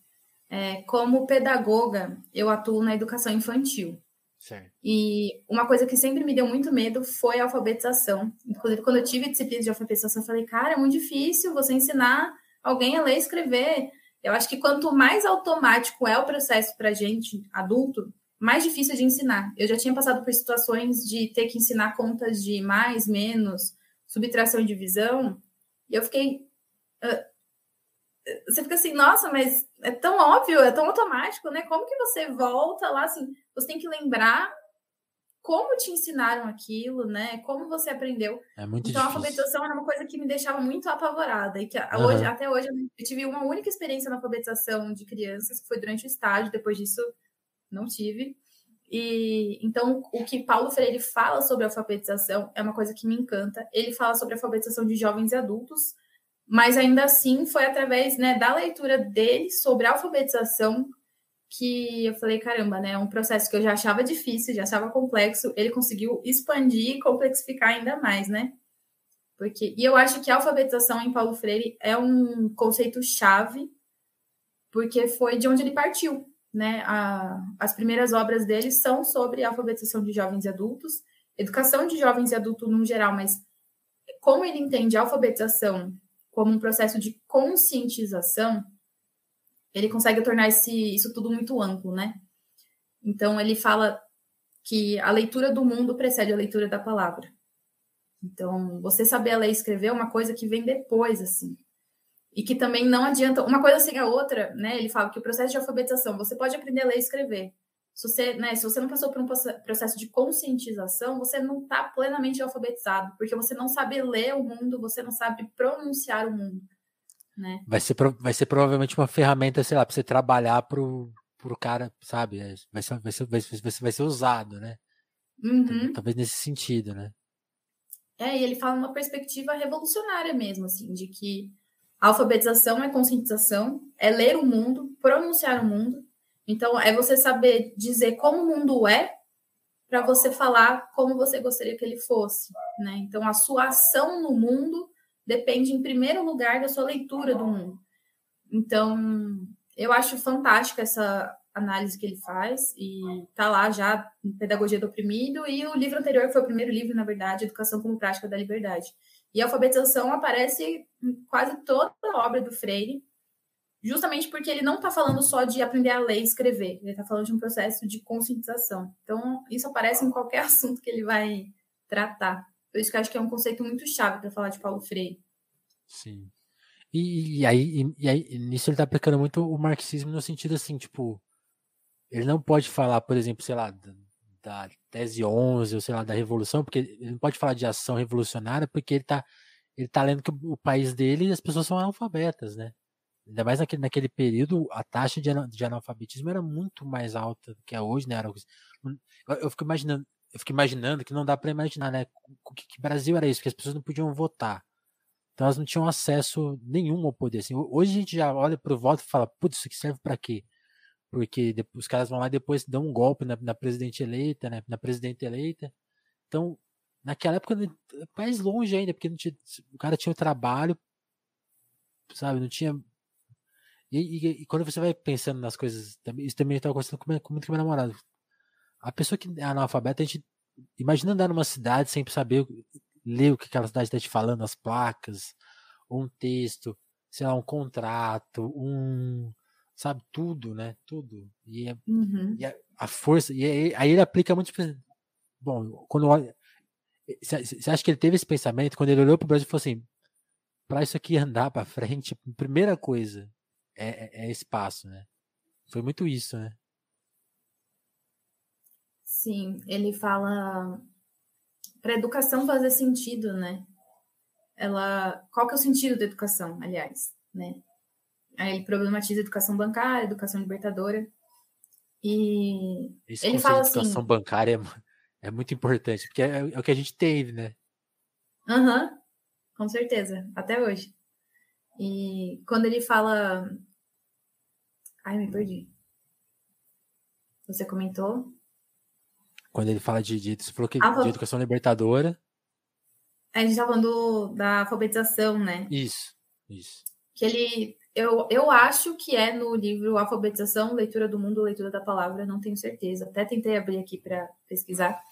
é, como pedagoga, eu atuo na educação infantil. Certo. E uma coisa que sempre me deu muito medo foi a alfabetização. Inclusive, quando eu tive disciplina de alfabetização, eu falei, cara, é muito difícil você ensinar alguém a ler e escrever. Eu acho que quanto mais automático é o processo para gente, adulto, mais difícil de ensinar. Eu já tinha passado por situações de ter que ensinar contas de mais, menos, subtração e divisão, e eu fiquei. Uh, você fica assim, nossa, mas é tão óbvio, é tão automático, né? Como que você volta lá assim? Você tem que lembrar como te ensinaram aquilo, né? Como você aprendeu. É muito então, difícil. a alfabetização era uma coisa que me deixava muito apavorada. E que uhum. hoje, até hoje eu tive uma única experiência na alfabetização de crianças, que foi durante o estágio, depois disso não tive. E então o que Paulo Freire fala sobre alfabetização é uma coisa que me encanta. Ele fala sobre alfabetização de jovens e adultos, mas ainda assim foi através né, da leitura dele sobre alfabetização que eu falei, caramba, né? É um processo que eu já achava difícil, já achava complexo, ele conseguiu expandir e complexificar ainda mais, né? Porque, e eu acho que a alfabetização em Paulo Freire é um conceito chave, porque foi de onde ele partiu, né? A, as primeiras obras dele são sobre alfabetização de jovens e adultos, educação de jovens e adultos no geral, mas como ele entende a alfabetização como um processo de conscientização, ele consegue tornar esse, isso tudo muito amplo, né? Então, ele fala que a leitura do mundo precede a leitura da palavra. Então, você saber ler e escrever é uma coisa que vem depois, assim. E que também não adianta, uma coisa sem a outra, né? Ele fala que o processo de alfabetização, você pode aprender a ler e escrever. Se você, né, se você não passou por um processo de conscientização, você não está plenamente alfabetizado, porque você não sabe ler o mundo, você não sabe pronunciar o mundo. Né? Vai, ser, vai ser provavelmente uma ferramenta, sei lá, para você trabalhar pro, pro cara, sabe? É, vai ser, vai ser, vai ser, vai ser usado, né? Uhum. Talvez nesse sentido, né? É, e ele fala uma perspectiva revolucionária mesmo, assim, de que a alfabetização é conscientização, é ler o mundo, pronunciar o mundo. Então, é você saber dizer como o mundo é para você falar como você gostaria que ele fosse, né? Então, a sua ação no mundo depende, em primeiro lugar, da sua leitura do mundo. Então, eu acho fantástica essa análise que ele faz e tá lá já Pedagogia do Oprimido e o livro anterior foi o primeiro livro, na verdade, Educação como Prática da Liberdade. E a alfabetização aparece em quase toda a obra do Freire, justamente porque ele não está falando só de aprender a ler e escrever, ele está falando de um processo de conscientização. Então, isso aparece em qualquer [laughs] assunto que ele vai tratar. Por isso que eu acho que é um conceito muito chave para falar de Paulo Freire. Sim. E, e aí, e, e, aí, nisso ele está aplicando muito o marxismo no sentido assim, tipo, ele não pode falar, por exemplo, sei lá, da, da tese 11, ou sei lá, da revolução, porque ele não pode falar de ação revolucionária, porque ele está ele tá lendo que o, país dele as pessoas são analfabetas, né? Ainda mais naquele, naquele período, a taxa de, de analfabetismo era muito mais alta do que é hoje, né? Era, eu, eu fico imaginando, eu fico imaginando que não dá para imaginar, né? Que, que, Brasil era isso, que as pessoas não podiam votar. Então elas não tinham acesso nenhum ao poder. Assim, hoje a gente já olha para o voto e fala, putz, isso aqui serve para quê? Porque depois, os caras vão lá e depois dão um golpe na, na presidente eleita, né? Na presidente eleita. Então, naquela época, mais longe ainda, porque tinha, o cara tinha o trabalho, sabe? Não tinha. E, e, e, quando você vai pensando nas coisas, isso também estava acontecendo com, com muito com meu namorado a pessoa que é analfabeta, a gente imagina andar numa cidade sem saber ler o que aquela cidade está te falando, as placas, um texto, sei lá, um contrato, um sabe tudo, né? Tudo. E, é, uhum. e a, a, força e aí, ele aplica muito bom, quando olha você acha que ele teve esse pensamento quando ele olhou para o Brasil e falou assim: para isso aqui andar para frente, primeira coisa é, é, é espaço, né? Foi muito isso, né? Sim, ele fala para a educação fazer sentido, né? Ela, qual que é o sentido da educação, aliás, né? Aí ele problematiza a educação bancária, a educação libertadora. E Esse ele fala de educação assim, bancária é, é, muito importante, porque é, é, o que a gente teve, né? Aham, uhum, com certeza, até hoje. E quando ele fala. Ai, me perdi. Você comentou? Quando ele fala de, de, que, de educação libertadora. A gente tá falando da alfabetização, né? Isso, isso. Que ele. Eu, eu acho que é no livro Alfabetização, Leitura do Mundo, Leitura da Palavra, não tenho certeza. Até tentei abrir aqui para pesquisar.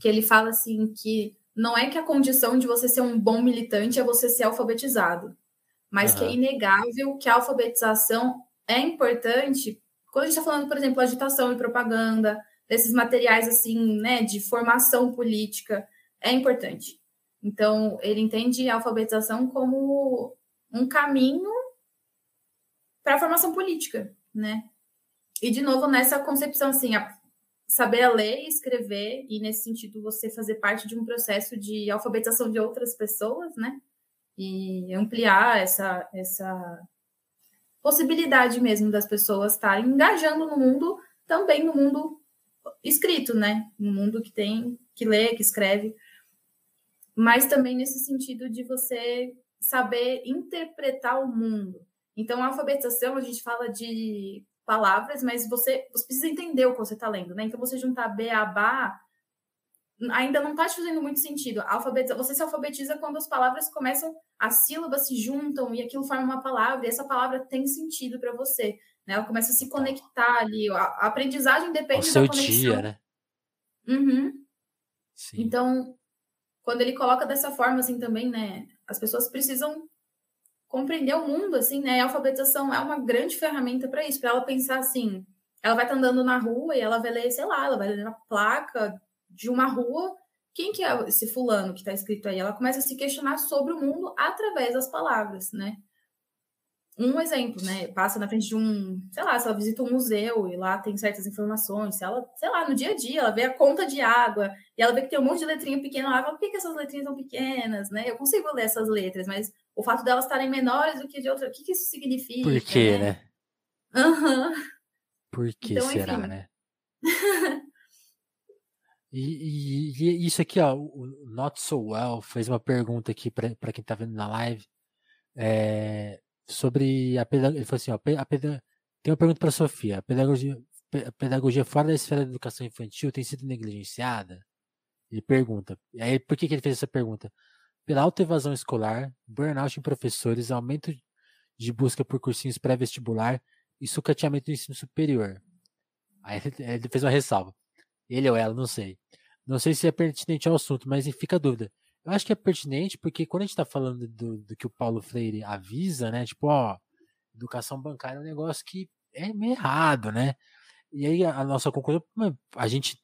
Que ele fala assim que não é que a condição de você ser um bom militante é você ser alfabetizado, mas uhum. que é inegável que a alfabetização é importante quando a gente está falando, por exemplo, agitação e propaganda, desses materiais assim, né, de formação política é importante. Então, ele entende a alfabetização como um caminho para a formação política, né? E de novo nessa concepção assim, a, saber ler e escrever, e nesse sentido você fazer parte de um processo de alfabetização de outras pessoas, né? E ampliar essa, essa possibilidade mesmo das pessoas estarem engajando no mundo, também no mundo escrito, né? No mundo que tem, que lê, que escreve. Mas também nesse sentido de você saber interpretar o mundo. Então, a alfabetização, a gente fala de palavras, mas você, você precisa entender o que você está lendo, né? Então, você juntar beabá ainda não está te fazendo muito sentido. Alfabetiza, você se alfabetiza quando as palavras começam, as sílabas se juntam e aquilo forma uma palavra, e essa palavra tem sentido para você. Né? Ela começa a se conectar ali. A, aprendizagem depende Ao seu da conexão. dia, né? Uhum. Sim. Então, quando ele coloca dessa forma, assim, também, né? As pessoas precisam compreender o mundo, assim, né? A alfabetização é uma grande ferramenta para isso, para ela pensar assim, ela vai estar tá andando na rua e ela vai ler, sei lá, ela vai ler na placa de uma rua, quem que é esse fulano que está escrito aí? Ela começa a se questionar sobre o mundo através das palavras, né? Um exemplo, né? Passa na frente de um, sei lá, se ela visita um museu e lá tem certas informações, se ela, sei lá, no dia a dia, ela vê a conta de água e ela vê que tem um monte de letrinha pequena lá, fala, por que, que essas letrinhas são pequenas, né? Eu consigo ler essas letras, mas o fato delas estarem menores do que de outra, o que, que isso significa? Por quê, né? Aham. Uhum. Por que então, será, enfim. né? [laughs] e, e, e, isso aqui, ó, o Not So Well fez uma pergunta aqui para quem tá vendo na live é, sobre a pedagogia. Ele falou assim: ó, a pedag... tem uma pergunta para Sofia. A pedagogia, a pedagogia fora da esfera da educação infantil tem sido negligenciada? Ele pergunta. E aí, por que, que ele fez essa pergunta? pela alta evasão escolar, burnout em professores, aumento de busca por cursinhos pré-vestibular e sucateamento do ensino superior. Aí ele fez uma ressalva. Ele ou ela, não sei. Não sei se é pertinente ao assunto, mas fica a dúvida. Eu acho que é pertinente porque quando a gente está falando do, do, que o Paulo Freire avisa, né? Tipo, ó, educação bancária é um negócio que é meio errado, né? E aí a, nossa conclusão, a gente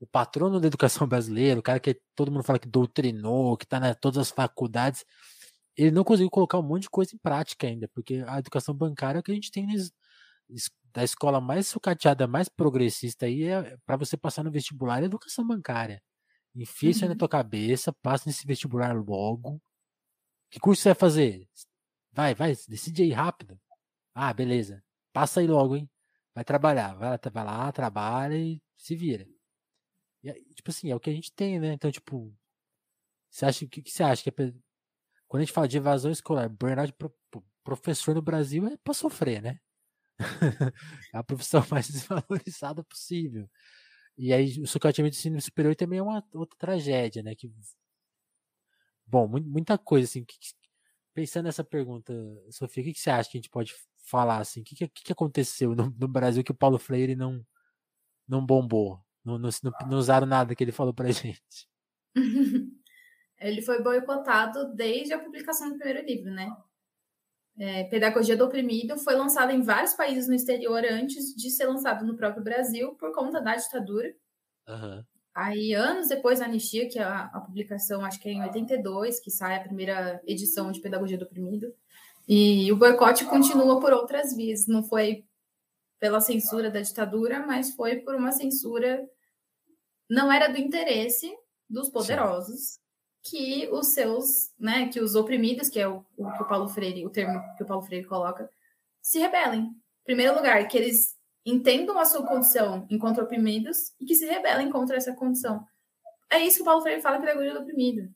o patrono da educação [laughs] brasileira, o cara que todo mundo fala que doutrinou, que está em todas as faculdades, ele não conseguiu colocar um monte de coisa em prática ainda, porque a educação bancária é o que a gente tem da escola mais sucateada, mais progressista aí, é para você passar no vestibular é educação bancária. Enfia isso aí na uhum. tua cabeça, passa nesse vestibular logo. Que curso você vai fazer? Vai, vai, decide aí rápido. Ah, beleza. Passa aí logo, hein? Vai trabalhar, vai, vai lá, trabalha e se vira. E, tipo assim, é o que a gente tem, né? Então, tipo, você acha que, que você acha que é, quando a gente fala de evasão escolar, burnout pro, professor no Brasil é para sofrer, né? É a profissão [laughs] mais desvalorizada possível. E aí o sucateamento do ensino superior também é uma outra tragédia, né? Que bom, muita coisa assim. Que, pensando nessa pergunta, Sofia, o que, que, você acha que a gente pode falar assim? O que, que, que aconteceu no, no Brasil que o Paulo Freire não não bombou? Não, não, não usaram nada que ele falou pra [laughs] gente. [laughs] ele foi boicotado desde a publicação do primeiro livro, né? É, Pedagogia do Oprimido foi lançado em vários países no exterior antes de ser lançado no próprio Brasil por conta da ditadura. Uhum. Aí, anos depois da anistia, que é a, a, publicação, acho que é em 82, que sai a primeira edição de Pedagogia do Oprimido. E o boicote continua por outras vias. Não foi pela censura da ditadura, mas foi por uma censura não era do interesse dos poderosos Sim. Que os seus, né, que os oprimidos, que é o, o, que o Paulo Freire, o termo que o Paulo Freire coloca, se rebelem. Em primeiro lugar, que eles entendam a sua condição enquanto oprimidos e que se rebelem contra essa condição. É isso que o Paulo Freire fala que é do oprimido.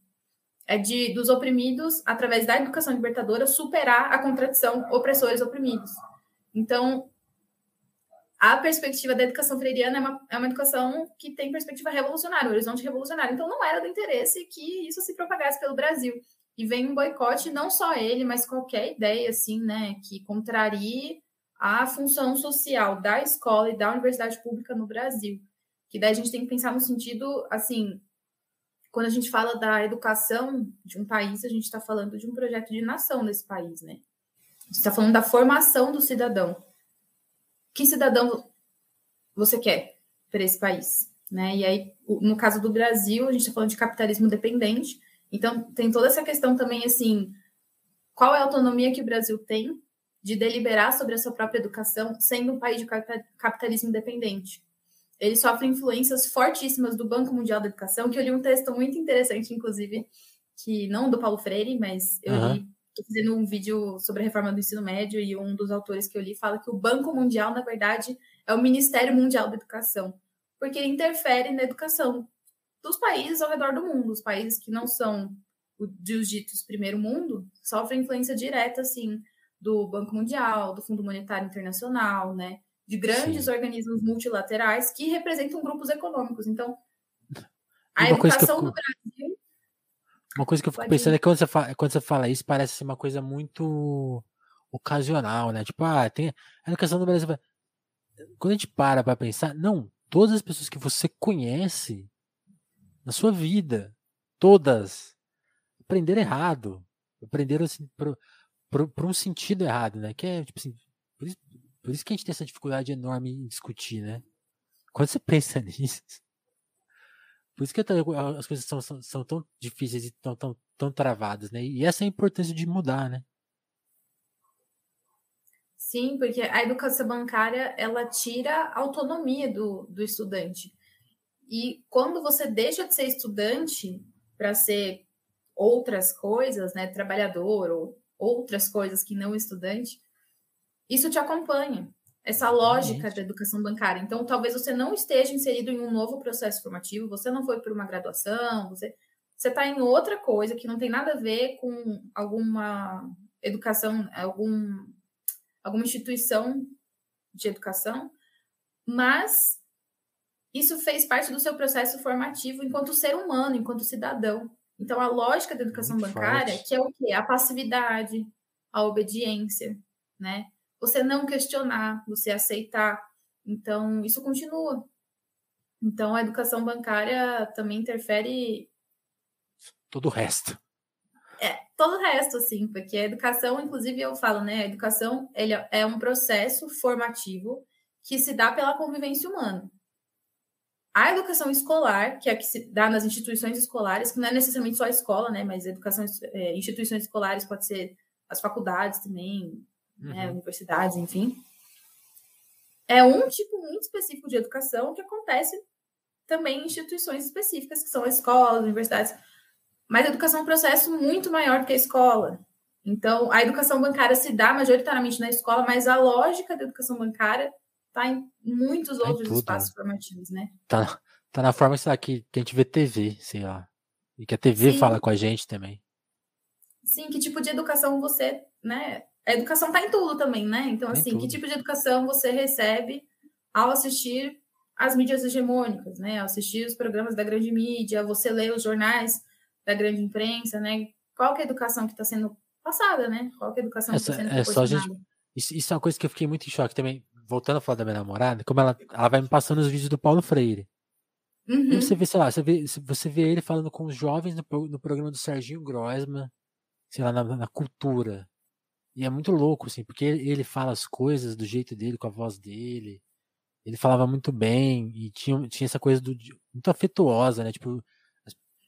É de dos oprimidos, através da educação libertadora, superar a contradição opressores oprimidos. Então, a perspectiva da educação freiriana é uma, é uma educação que tem perspectiva revolucionária, um horizonte revolucionário. Então, não era do interesse que isso se propagasse pelo Brasil. E vem um boicote, não só ele, mas qualquer ideia, assim, né, que contrarie a função social da escola e da universidade pública no Brasil. Que daí a gente tem que pensar no sentido, assim, quando a gente fala da educação de um país, a gente está falando de um projeto de nação desse país, né? A gente está falando da formação do cidadão que cidadão você quer para esse país? Né? E aí, no caso do Brasil, a gente está falando de capitalismo dependente, então tem toda essa questão também, assim, qual é a autonomia que o Brasil tem de deliberar sobre a sua própria educação, sendo um país de capitalismo dependente? ele sofre influências fortíssimas do Banco Mundial da Educação, que eu li um texto muito interessante, inclusive, que não do Paulo Freire, mas eu uhum. li, estou fazendo um vídeo sobre a reforma do ensino médio, e um dos autores que eu li fala que o Banco Mundial, na verdade, é o Ministério Mundial da Educação, porque ele interfere na educação dos países ao redor do mundo. Os países que não são dos ditos primeiro mundo sofrem influência direta, assim, do Banco Mundial, do Fundo Monetário Internacional, né? De grandes Sim. organismos multilaterais que representam grupos econômicos. Então, a educação eu, do Brasil. Uma coisa que eu fico pensando ir. é que quando você, fala, quando você fala isso, parece ser uma coisa muito ocasional, né? Tipo, ah, tem a educação do Brasil. Quando a gente para para pensar, não, todas as pessoas que você conhece na sua vida, todas, aprenderam errado, aprenderam assim, por, um sentido errado, né? Que é, tipo assim, por isso, por isso que a gente tem essa dificuldade enorme em discutir, né? Quando você [laughs] pensa nisso, por isso que as coisas são, são, são tão difíceis e tão, tão, tão travadas, né? E essa é a importância de mudar, né? Sim, porque a educação bancária ela tira a autonomia do, do estudante. E quando você deixa de ser estudante para ser outras coisas, né, trabalhador ou outras coisas que não estudante, isso te acompanha. Essa lógica da educação bancária. Então, talvez você não esteja inserido em um novo processo formativo, você não foi por uma graduação, você você está em outra coisa que não tem nada a ver com alguma educação, algum alguma instituição de educação, mas isso fez parte do seu processo formativo enquanto ser humano, enquanto cidadão. Então, a lógica da educação Muito bancária, forte. que é o quê? A passividade, a obediência, né? Você não questionar, você aceitar. Então, isso continua. Então, a educação bancária também interfere. Todo o resto. É, todo o resto, assim, porque a educação, inclusive eu falo, né? A educação ele é um processo formativo que se dá pela convivência humana. A educação escolar, que é a que se dá nas instituições escolares, que não é necessariamente só a escola, né? Mas educação, é, instituições escolares pode ser as faculdades também, uhum. né, universidades, enfim. É um tipo muito específico de educação que acontece também em instituições específicas, que são as escolas, universidades. Mas a educação é um processo muito maior do que a escola. Então, a educação bancária se dá majoritariamente na escola, mas a lógica da educação bancária está em muitos tá outros espaços né? formativos, né? Tá, tá na forma sei lá, que, que a gente vê TV, sei lá. E que a TV Sim. fala com a gente também. Sim, que tipo de educação você, né? A educação tá em tudo também, né? Então, assim, que tipo de educação você recebe ao assistir as mídias hegemônicas, né? Ao assistir os programas da grande mídia, você lê os jornais da grande imprensa, né? Qual que é a educação que está sendo passada, né? Qual que é a educação Essa, que está sendo é só gente, isso, isso, é uma coisa que eu fiquei muito em choque também. Voltando a falar da minha namorada, como ela, ela vai me passando os vídeos do Paulo Freire. Uhum. E você vê, sei lá, você vê, você vê ele falando com os jovens no, no programa do Serginho Grosma, sei lá, na, na, cultura. E é muito louco, assim, porque ele, fala as coisas do jeito dele, com a voz dele. Ele falava muito bem e tinha, tinha essa coisa do, muito afetuosa, né? Tipo,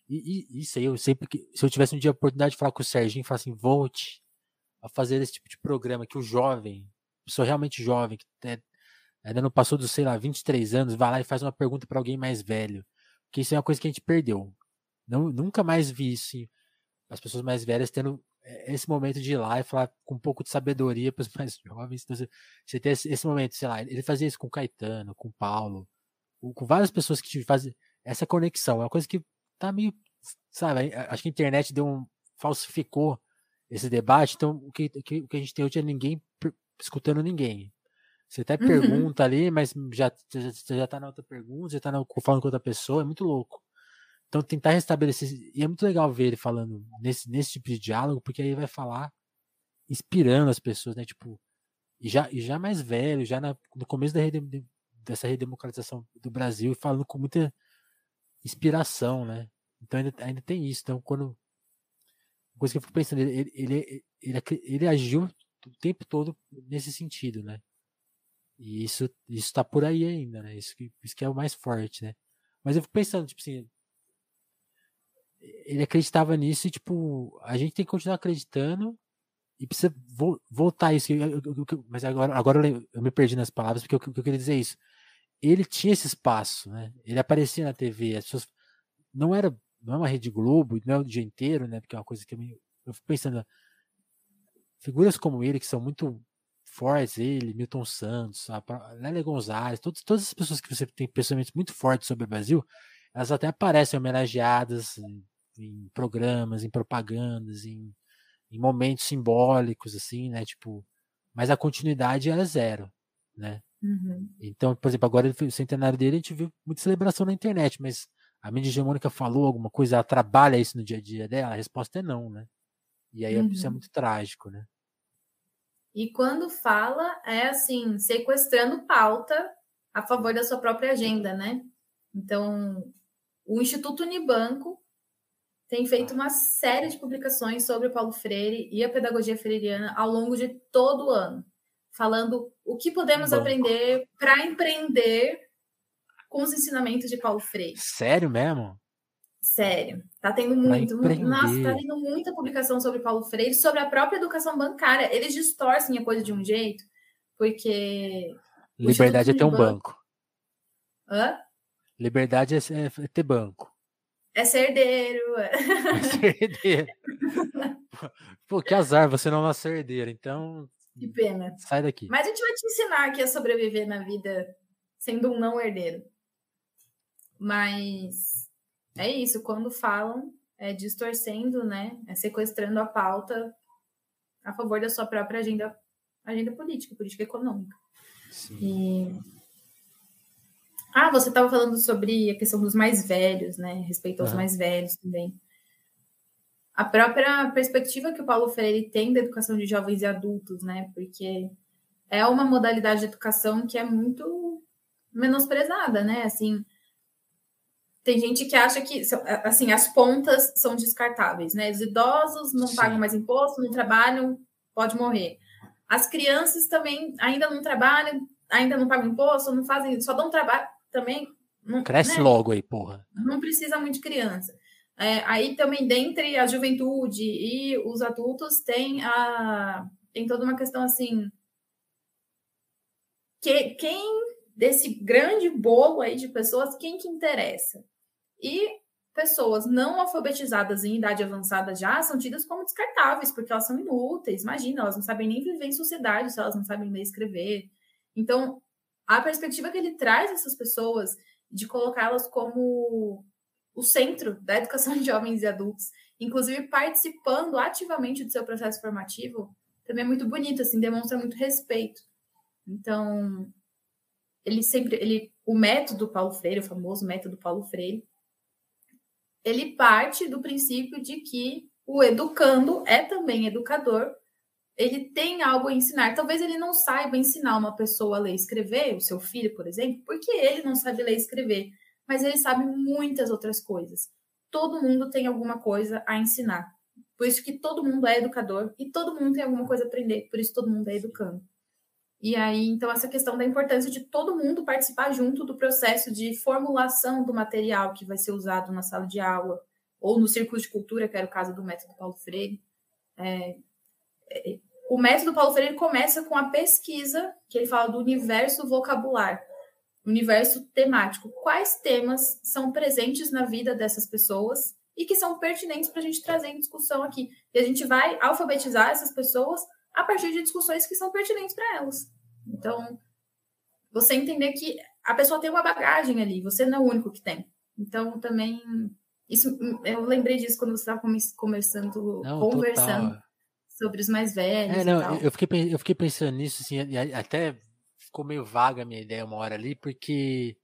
e, e, isso aí, eu sempre que. Se eu tivesse um dia a oportunidade de falar com o Serginho, falar assim, volte a fazer esse tipo de programa, que o jovem, pessoa realmente jovem, que é, ainda não passou dos, sei lá, 23 anos, vai lá e faz uma pergunta para alguém mais velho. Porque isso é uma coisa que a gente perdeu. Não, nunca mais vi isso. Assim, as pessoas mais velhas tendo esse momento de ir lá e falar com um pouco de sabedoria para os [laughs] mais jovens. Então, você tem esse, momento, sei lá, ele fazia isso com o Caetano, com o Paulo, com várias pessoas que fazem essa conexão. É uma coisa que tá meio, sabe, acho que a internet deu um, falsificou esse debate, então o que, o que a gente tem hoje é ninguém escutando ninguém. Você até uhum. pergunta ali, mas já, já, já tá na outra pergunta, já tá na, falando com outra pessoa, é muito louco. Então tentar restabelecer, e é muito legal ver ele falando nesse, nesse tipo de diálogo, porque aí vai falar inspirando as pessoas, né, tipo, e já, e já mais velho, já na, no começo da dessa redemocratização do Brasil, falando com muita inspiração, né? Então ainda, ainda tem isso. Então, quando. Coisa que eu fico pensando, ele, ele, ele, ele, agiu o tempo todo nesse sentido, né? E isso, isso tá por aí ainda, né? Isso que, isso que é o mais forte, né? Mas eu fico pensando, tipo assim. Ele acreditava nisso e, tipo, a gente tem que continuar acreditando e precisa vo voltar isso. Eu, eu, eu, mas agora, agora eu, me perdi nas palavras porque eu, eu queria dizer isso ele tinha esse espaço, né? Ele aparecia na TV, as pessoas não era não é uma rede Globo, não é o dia inteiro, né? Porque é uma coisa que eu, me, eu fico pensando figuras como ele que são muito fortes, ele, Milton Santos, a Lélia Gonzalez, todas, todas as pessoas que você tem pensamentos muito fortes sobre o Brasil, elas até aparecem homenageadas em, em programas, em propagandas, em, em, momentos simbólicos, assim, né? Tipo, mas a continuidade era zero, né? Uhum. Então, por exemplo, agora o centenário dele, a gente viu muita celebração na internet, mas a mídia hegemônica falou alguma coisa, ela trabalha isso no dia a dia dela? A resposta é não, né? E aí uhum. isso é muito trágico, né? E quando fala, é assim, sequestrando pauta a favor da sua própria agenda, né? Então, o Instituto Unibanco tem feito uma série de publicações sobre o Paulo Freire e a pedagogia freiriana ao longo de todo o ano, falando o que podemos Banco. aprender para empreender com os ensinamentos de Paulo Freire. Sério mesmo? Sério. Tá tendo muito. Nossa, tá tendo muita publicação sobre Paulo Freire, sobre a própria educação bancária. Eles distorcem a coisa de um jeito, porque. Liberdade é ter um banco. banco. Hã? Liberdade é, é, ter banco. É ser herdeiro. É [laughs] ser herdeiro. Pô, que azar, você não uma herdeiro, então. Que pena. Sai daqui. Mas a gente vai te ensinar aqui a sobreviver na vida sendo um não herdeiro. Mas é isso, quando falam, é distorcendo, né? É sequestrando a pauta a favor da sua própria agenda, agenda política, política econômica. Sim. E... Ah, você estava falando sobre a questão dos mais velhos, né? Respeito aos mais velhos também. A própria perspectiva que o Paulo Freire tem da educação de jovens e adultos, né? Porque é uma modalidade de educação que é muito menosprezada, né? Assim, tem gente que acha que assim as pontas são descartáveis, né? Os idosos não Sim. pagam mais imposto, não trabalham, pode morrer. As crianças também ainda não trabalham, ainda não pagam imposto, não fazem, só dão trabalho também. Não, Cresce né? logo aí, porra. Não precisa muito de criança. É, aí também, dentre a juventude e os adultos, tem, a, tem toda uma questão assim. Que, quem desse grande bolo aí de pessoas, quem que interessa? E pessoas não alfabetizadas em idade avançada já são tidas como descartáveis, porque elas são inúteis. Imagina, elas não sabem nem viver em sociedade se elas não sabem ler e escrever. Então, a perspectiva que ele traz essas pessoas de colocá-las como o centro da educação de jovens e adultos, inclusive participando ativamente do seu processo formativo, também é muito bonito, assim, demonstra muito respeito. Então, ele sempre, ele, o método Paulo Freire, o famoso método Paulo Freire, ele parte do princípio de que o educando é também educador, ele tem algo a ensinar. Talvez ele não saiba ensinar uma pessoa a ler e escrever, o seu filho, por exemplo, porque ele não sabe ler e escrever, mas ele sabe muitas outras coisas. Todo mundo tem alguma coisa a ensinar. Por isso que todo mundo é educador e todo mundo tem alguma coisa a aprender, por isso todo mundo é educando. E aí, então, essa questão da importância de todo mundo participar junto do processo de formulação do material que vai ser usado na sala de aula, ou no círculo de cultura, que era o caso do método Paulo Freire. É, é, o método Paulo Freire começa com a pesquisa, que ele fala do universo vocabular, universo temático. Quais temas são presentes na vida dessas pessoas e que são pertinentes para a gente trazer em discussão aqui. E a gente vai alfabetizar essas pessoas a partir de discussões que são pertinentes para elas. Então, você entender que a pessoa tem uma bagagem ali, você não é o único que tem. Então, também. Isso, eu lembrei disso quando você estava começando, não, conversando total. Sobre os mais velhos. É, não, eu fiquei, eu fiquei pensando nisso, assim, até ficou meio vaga a minha ideia uma hora ali, porque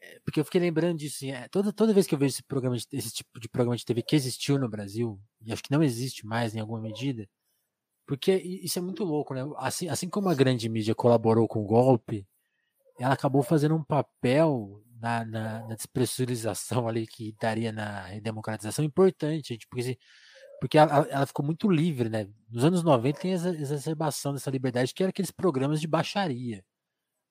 é, porque eu fiquei lembrando disso. Assim, é, toda, toda vez que eu vejo esse programa, esse tipo de programa de TV que existiu no Brasil, e acho que não existe mais em alguma medida, porque isso é muito louco, né? Assim, assim como a grande mídia colaborou com o golpe, ela acabou fazendo um papel na, na, na despressurização ali que daria na redemocratização importante, gente, porque, porque ela, ficou muito livre, né? Nos anos 90 tem essa exacerbação dessa liberdade, que era aqueles programas de baixaria,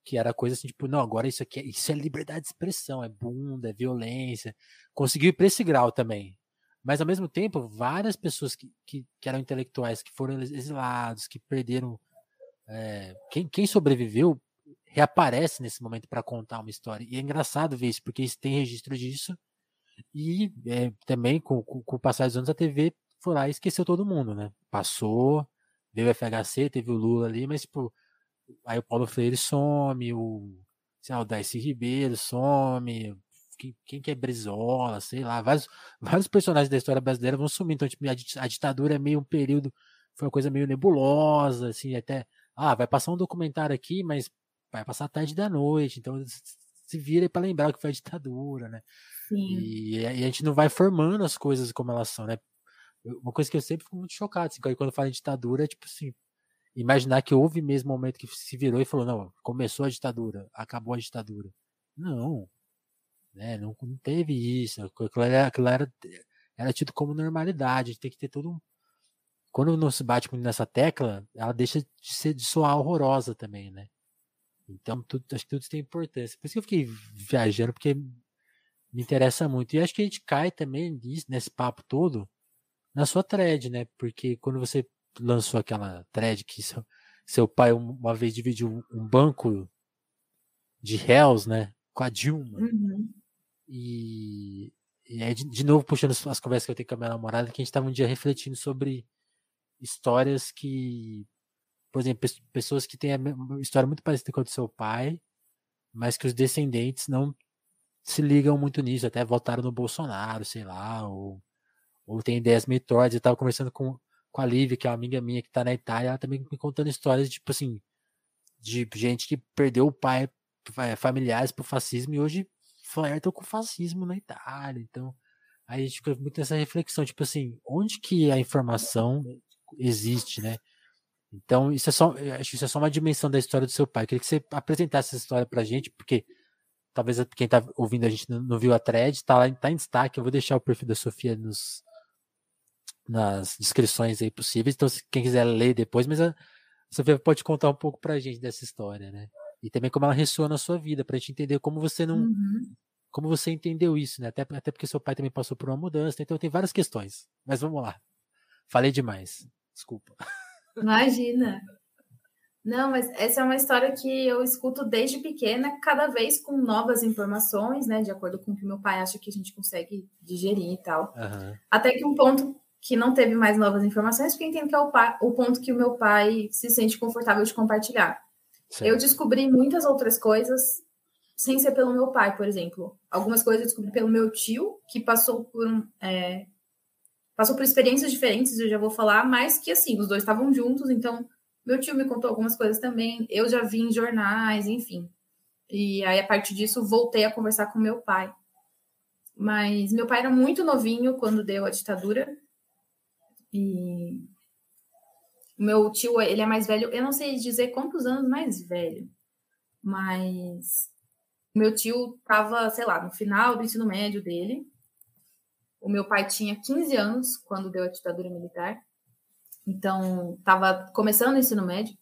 que era coisa assim, tipo, não, agora isso aqui é, isso é liberdade de expressão, é bunda, é violência. Conseguiu ir para esse grau também. Mas, ao mesmo tempo, várias pessoas que, que, que eram intelectuais, que foram exilados, que perderam. É, quem, quem sobreviveu reaparece nesse momento para contar uma história. E é engraçado ver isso, porque tem registro disso. E é, também, com, com, com o passar dos anos, a TV foi lá e esqueceu todo mundo, né? Passou, veio o FHC, teve o Lula ali, mas, tipo, aí o Paulo Freire some, o, sei lá, o Darcy Ribeiro some, quem, quem que é Brizola, sei lá, vários, [laughs] vários personagens da história brasileira vão sumir. Então, tipo, a, a ditadura é meio um período, foi uma coisa meio nebulosa, assim, até, ah, vai passar um documentário aqui, mas vai passar tarde da noite, então se vira para lembrar o que foi a ditadura, né? Sim. E, e, a gente não vai formando as coisas como elas são, né? Uma coisa que eu sempre fico muito chocado, assim, quando falo em ditadura, é tipo assim, imaginar que houve mesmo um momento que se virou e falou, não, começou a ditadura, acabou a ditadura. Não, né? Não, não teve isso. Aquilo era, aquilo era, era tido como normalidade. Tem que ter todo um. Quando não se bate muito nessa tecla, ela deixa de ser de soar horrorosa também, né? Então, tudo, acho que tudo tem importância. Por isso que eu fiquei viajando, porque me interessa muito. E acho que a gente cai também nesse papo todo na sua thread, né? Porque quando você lançou aquela thread que seu, seu pai uma vez dividiu um banco de réus, né? Com a Dilma. Uhum. E, e aí, de, de, novo, puxando as conversas que eu tenho com a minha namorada, que a gente estava um dia refletindo sobre histórias que, por exemplo, pessoas que têm uma história muito parecida com a do seu pai, mas que os descendentes não se ligam muito nisso, até votaram no Bolsonaro, sei lá, ou, ou tem ideias meio tortas. Eu estava conversando com, com a Lívia, que é uma amiga minha que está na Itália, ela também me contando histórias, tipo assim, de gente que perdeu o pai, familiares pro fascismo e hoje flertam com o fascismo na Itália. Então, aí a gente fica muito nessa reflexão, tipo assim, onde que a informação existe, né? Então, isso é só, acho que isso é só uma dimensão da história do seu pai. Eu queria que você apresentasse essa história pra gente, porque talvez quem tá ouvindo a gente não, viu a thread, tá lá tá em destaque. Eu vou deixar o perfil da Sofia nos, nas descrições aí possíveis. Então, se quem quiser ler depois, mas a Sofia pode contar um pouco pra gente dessa história, né? E também como ela ressoa na sua vida, pra gente entender como você não, uhum como você entendeu isso, né? Até, até porque seu pai também passou por uma mudança, então tem várias questões. Mas vamos lá. Falei demais. Desculpa. [laughs] Imagina. Não, mas essa é uma história que eu escuto desde pequena, cada vez com novas informações, né? De acordo com o que meu pai acha que a gente consegue digerir e tal. Uhum. Até que um ponto que não teve mais novas informações, porque entendo que é o, o ponto que o meu pai se sente confortável de compartilhar. Certo. Eu descobri muitas outras coisas sem ser pelo meu pai, por exemplo. Algumas coisas eu descobri pelo meu tio, que passou por é, passou por experiências diferentes, eu já vou falar, mas que assim, os dois estavam juntos, então meu tio me contou algumas coisas também, eu já vi em jornais, enfim. E aí, a partir disso, voltei a conversar com meu pai. Mas meu pai era muito novinho quando deu a ditadura. E meu tio, ele é mais velho, eu não sei dizer quantos anos mais velho, mas meu tio estava, sei lá, no final do ensino médio dele. O meu pai tinha 15 anos quando deu a ditadura militar. Então, estava começando o ensino médio.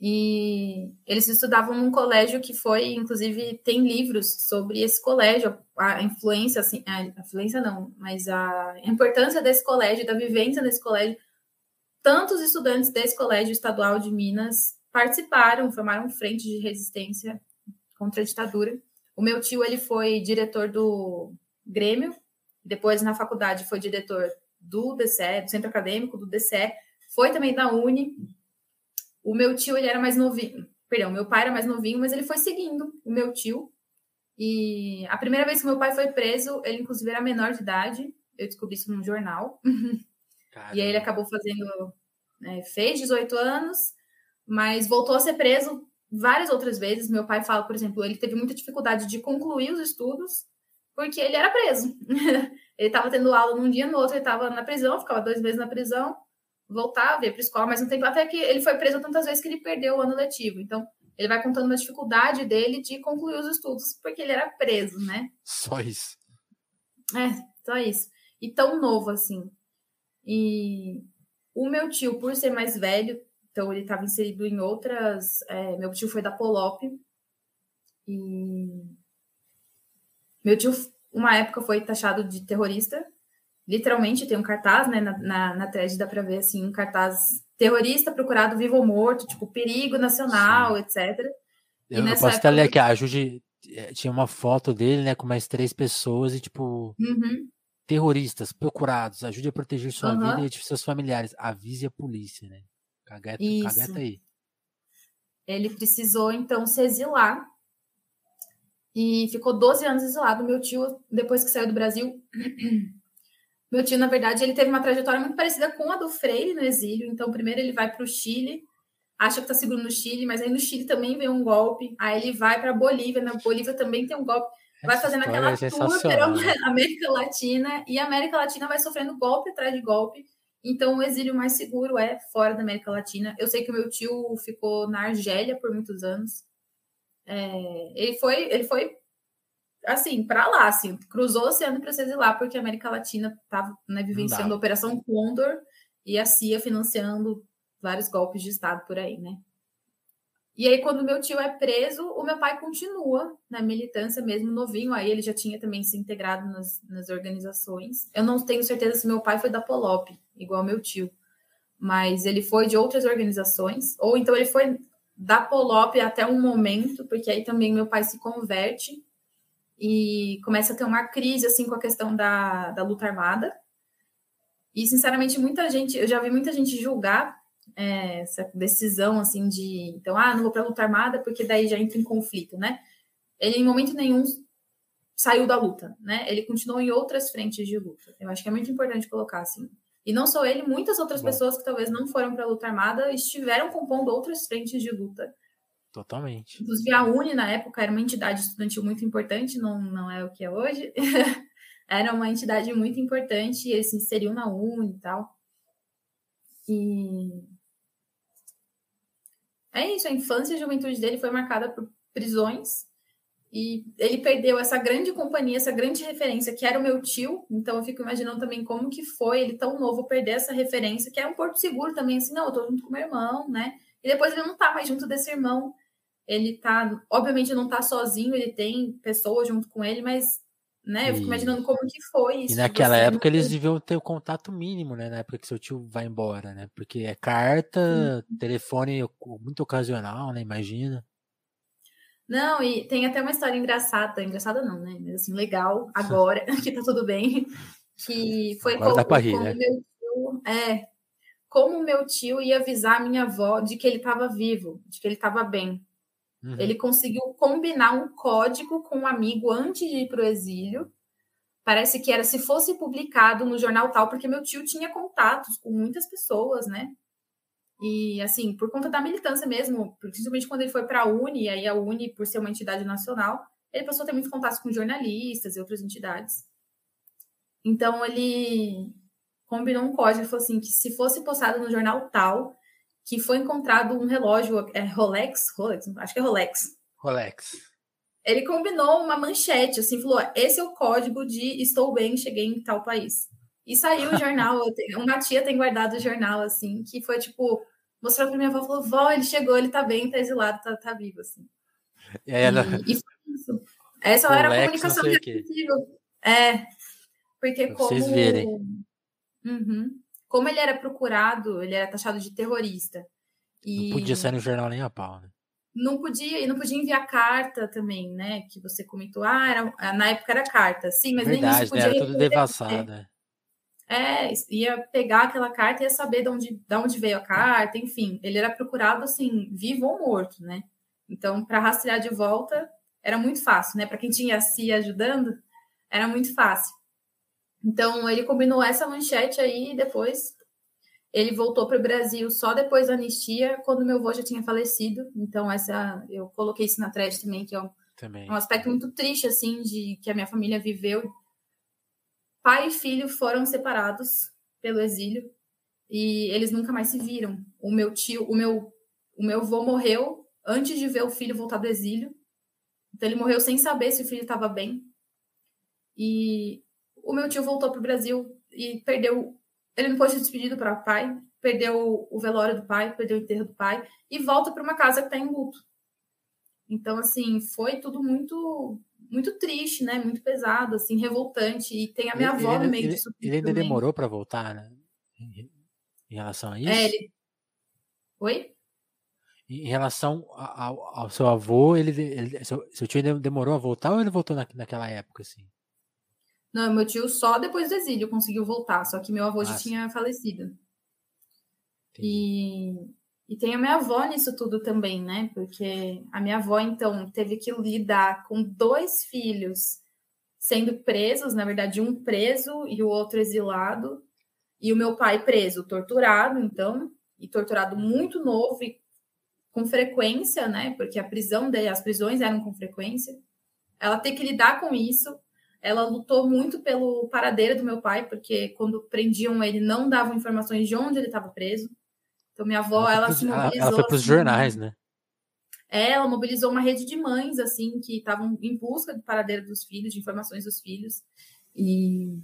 E eles estudavam num colégio que foi, inclusive, tem livros sobre esse colégio, a influência, assim, a influência não, mas a importância desse colégio, da vivência desse colégio. Tantos estudantes desse colégio estadual de Minas participaram, formaram frente de resistência contra a ditadura. O meu tio ele foi diretor do Grêmio, depois na faculdade foi diretor do DCE, do Centro Acadêmico do DCE, foi também da Uni. O meu tio ele era mais novinho, perdão, meu pai era mais novinho, mas ele foi seguindo o meu tio. E a primeira vez que meu pai foi preso, ele inclusive era menor de idade. Eu descobri isso num jornal. [laughs] e aí ele acabou fazendo, né, fez 18 anos, mas voltou a ser preso várias outras vezes. Meu pai fala, por exemplo, ele teve muita dificuldade de concluir os estudos porque ele era preso. [laughs] ele estava tendo aula num dia, no outro ele estava na prisão, ficava dois meses na prisão, voltava, ia para escola mais um tempo, até que ele foi preso tantas vezes que ele perdeu o ano letivo. Então, ele vai contando uma dificuldade dele de concluir os estudos porque ele era preso, né? Só isso. É, só isso. E tão novo assim. E o meu tio, por ser mais velho, então ele estava inserido em outras. É, meu tio foi da Polop. E meu tio, uma época, foi taxado de terrorista. Literalmente tem um cartaz, né? Na, na, na thread dá para ver assim, um cartaz terrorista procurado vivo ou morto, tipo perigo nacional, Sim. etc. Eu, eu posso até ler aqui, a Judy eh, tinha uma foto dele, né, com mais três pessoas e, tipo, uhum. terroristas procurados, ajude a proteger sua uhum. vida e de seus familiares, avise a polícia, né? Cagata, cagata aí. Ele precisou, então, se exilar e ficou 12 anos exilado. Meu tio, depois que saiu do Brasil, [clears throat] meu tio, na verdade, ele teve uma trajetória muito parecida com a do Freire no exílio. Então, primeiro ele vai para o Chile, acha que está seguro no Chile, mas aí no Chile também vem um golpe. Aí ele vai para a Bolívia, na Bolívia também tem um golpe. Vai fazendo aquela é tour pela [laughs] América Latina e a América Latina vai sofrendo golpe atrás de golpe. Então, o exílio mais seguro é fora da América Latina. Eu sei que o meu tio ficou na Argélia por muitos anos. É, ele foi, ele foi assim, para lá, assim, cruzou o oceano para se exilar, porque a América Latina estava né, vivenciando a Operação Condor e a CIA financiando vários golpes de Estado por aí, né? E aí, quando meu tio é preso, o meu pai continua na militância, mesmo novinho. Aí ele já tinha também se integrado nas, nas organizações. Eu não tenho certeza se meu pai foi da Polop, igual meu tio. Mas ele foi de outras organizações. Ou então ele foi da Polop até um momento, porque aí também meu pai se converte e começa a ter uma crise, assim, com a questão da, da luta armada. E, sinceramente, muita gente... Eu já vi muita gente julgar é, essa decisão, assim, de... Então, ah, não vou para luta armada porque daí já entra em conflito, né? Ele, em momento nenhum, saiu da luta, né? Ele continuou em outras frentes de luta. Eu acho que é muito importante colocar, assim. E não só ele, muitas outras Bom. pessoas que talvez não foram para a luta armada estiveram compondo outras frentes de luta. Totalmente. Inclusive, a UNE, na época, era uma entidade estudantil muito importante, não, não é o que é hoje. [laughs] era uma entidade muito importante, e eles se inseriam na UNE e tal. E é isso, a infância e a juventude dele foi marcada por prisões e ele perdeu essa grande companhia, essa grande referência que era o meu tio. Então eu fico imaginando também como que foi ele tão novo perder essa referência, que é um porto seguro também, assim, não, eu tô junto com meu irmão, né? E depois ele não tá mais junto desse irmão. Ele tá, obviamente não tá sozinho, ele tem pessoas junto com ele, mas né? Eu fico imaginando como que foi isso. E naquela época eles deviam ter o contato mínimo, né? Na época que seu tio vai embora, né? Porque é carta, Sim. telefone muito ocasional, né? Imagina. Não, e tem até uma história engraçada, engraçada não, né? Mas assim, legal, agora, [laughs] que tá tudo bem. Que foi agora como, dá pra rir, né? meu tio. É. Como meu tio ia avisar a minha avó de que ele estava vivo, de que ele estava bem. Uhum. Ele conseguiu combinar um código com um amigo antes de ir para o exílio. Parece que era se fosse publicado no jornal tal, porque meu tio tinha contatos com muitas pessoas, né? E, assim, por conta da militância mesmo, principalmente quando ele foi para a Uni, aí a Uni, por ser uma entidade nacional, ele passou a ter muitos contatos com jornalistas e outras entidades. Então, ele combinou um código, falou assim, que se fosse postado no jornal tal, que foi encontrado um relógio, é Rolex? Rolex? Acho que é Rolex. Rolex. Ele combinou uma manchete, assim, falou, esse é o código de estou bem, cheguei em tal país. E saiu o [laughs] jornal, uma tia tem guardado o jornal, assim, que foi tipo, mostrou pra minha avó, falou, vó, ele chegou, ele tá bem, tá exilado, tá, tá vivo, assim. E, ela... e, e foi isso. Essa era a comunicação possível. É, porque pra como... Vocês verem. Uhum. Como ele era procurado, ele era taxado de terrorista. E... Não podia sair no jornal nem a pau, né? Não podia, e não podia enviar carta também, né? Que você comentou, ah, era, na época era carta, sim, mas Verdade, nem isso podia. Né? Era tudo devassado. É. É, ia pegar aquela carta e ia saber de onde, de onde veio a carta, enfim. Ele era procurado assim, vivo ou morto, né? Então, para rastrear de volta, era muito fácil, né? Para quem tinha a CIA ajudando, era muito fácil. Então, ele combinou essa manchete aí e depois ele voltou para o Brasil só depois da anistia, quando meu avô já tinha falecido. Então, essa eu coloquei isso na thread também, que é um, também. um aspecto muito triste, assim, de que a minha família viveu pai e filho foram separados pelo exílio e eles nunca mais se viram. O meu tio, o meu, o meu avô morreu antes de ver o filho voltar do exílio. Então ele morreu sem saber se o filho estava bem. E o meu tio voltou para o Brasil e perdeu. Ele não pôde ser despedido para o pai, perdeu o velório do pai, perdeu o enterro do pai e volta para uma casa que está em luto. Então, assim, foi tudo muito muito triste, né? Muito pesado, assim, revoltante. E tem a minha ele, avó ele, no meio ele, disso. Ele ainda também. demorou para voltar, né? Em relação a isso? É, ele... Oi? em relação ao, ao seu avô, ele, ele seu, seu, tio demorou a voltar ou ele voltou na, naquela época, assim? Não, meu tio só depois do exílio conseguiu voltar, só que meu avô já tinha falecido. E, e tem a minha avó nisso tudo também, né? Porque a minha avó, então, teve que lidar com dois filhos sendo presos, na verdade, um preso e o outro exilado, e o meu pai preso, torturado, então, e torturado muito novo e com frequência, né? Porque a prisão dele, as prisões eram com frequência. Ela tem que lidar com isso. Ela lutou muito pelo paradeiro do meu pai, porque quando prendiam ele, não davam informações de onde ele estava preso. Então, minha avó, ela, ela se mobilizou. Ela foi para os assim, jornais, né? É, ela mobilizou uma rede de mães, assim, que estavam em busca do paradeiro dos filhos, de informações dos filhos. E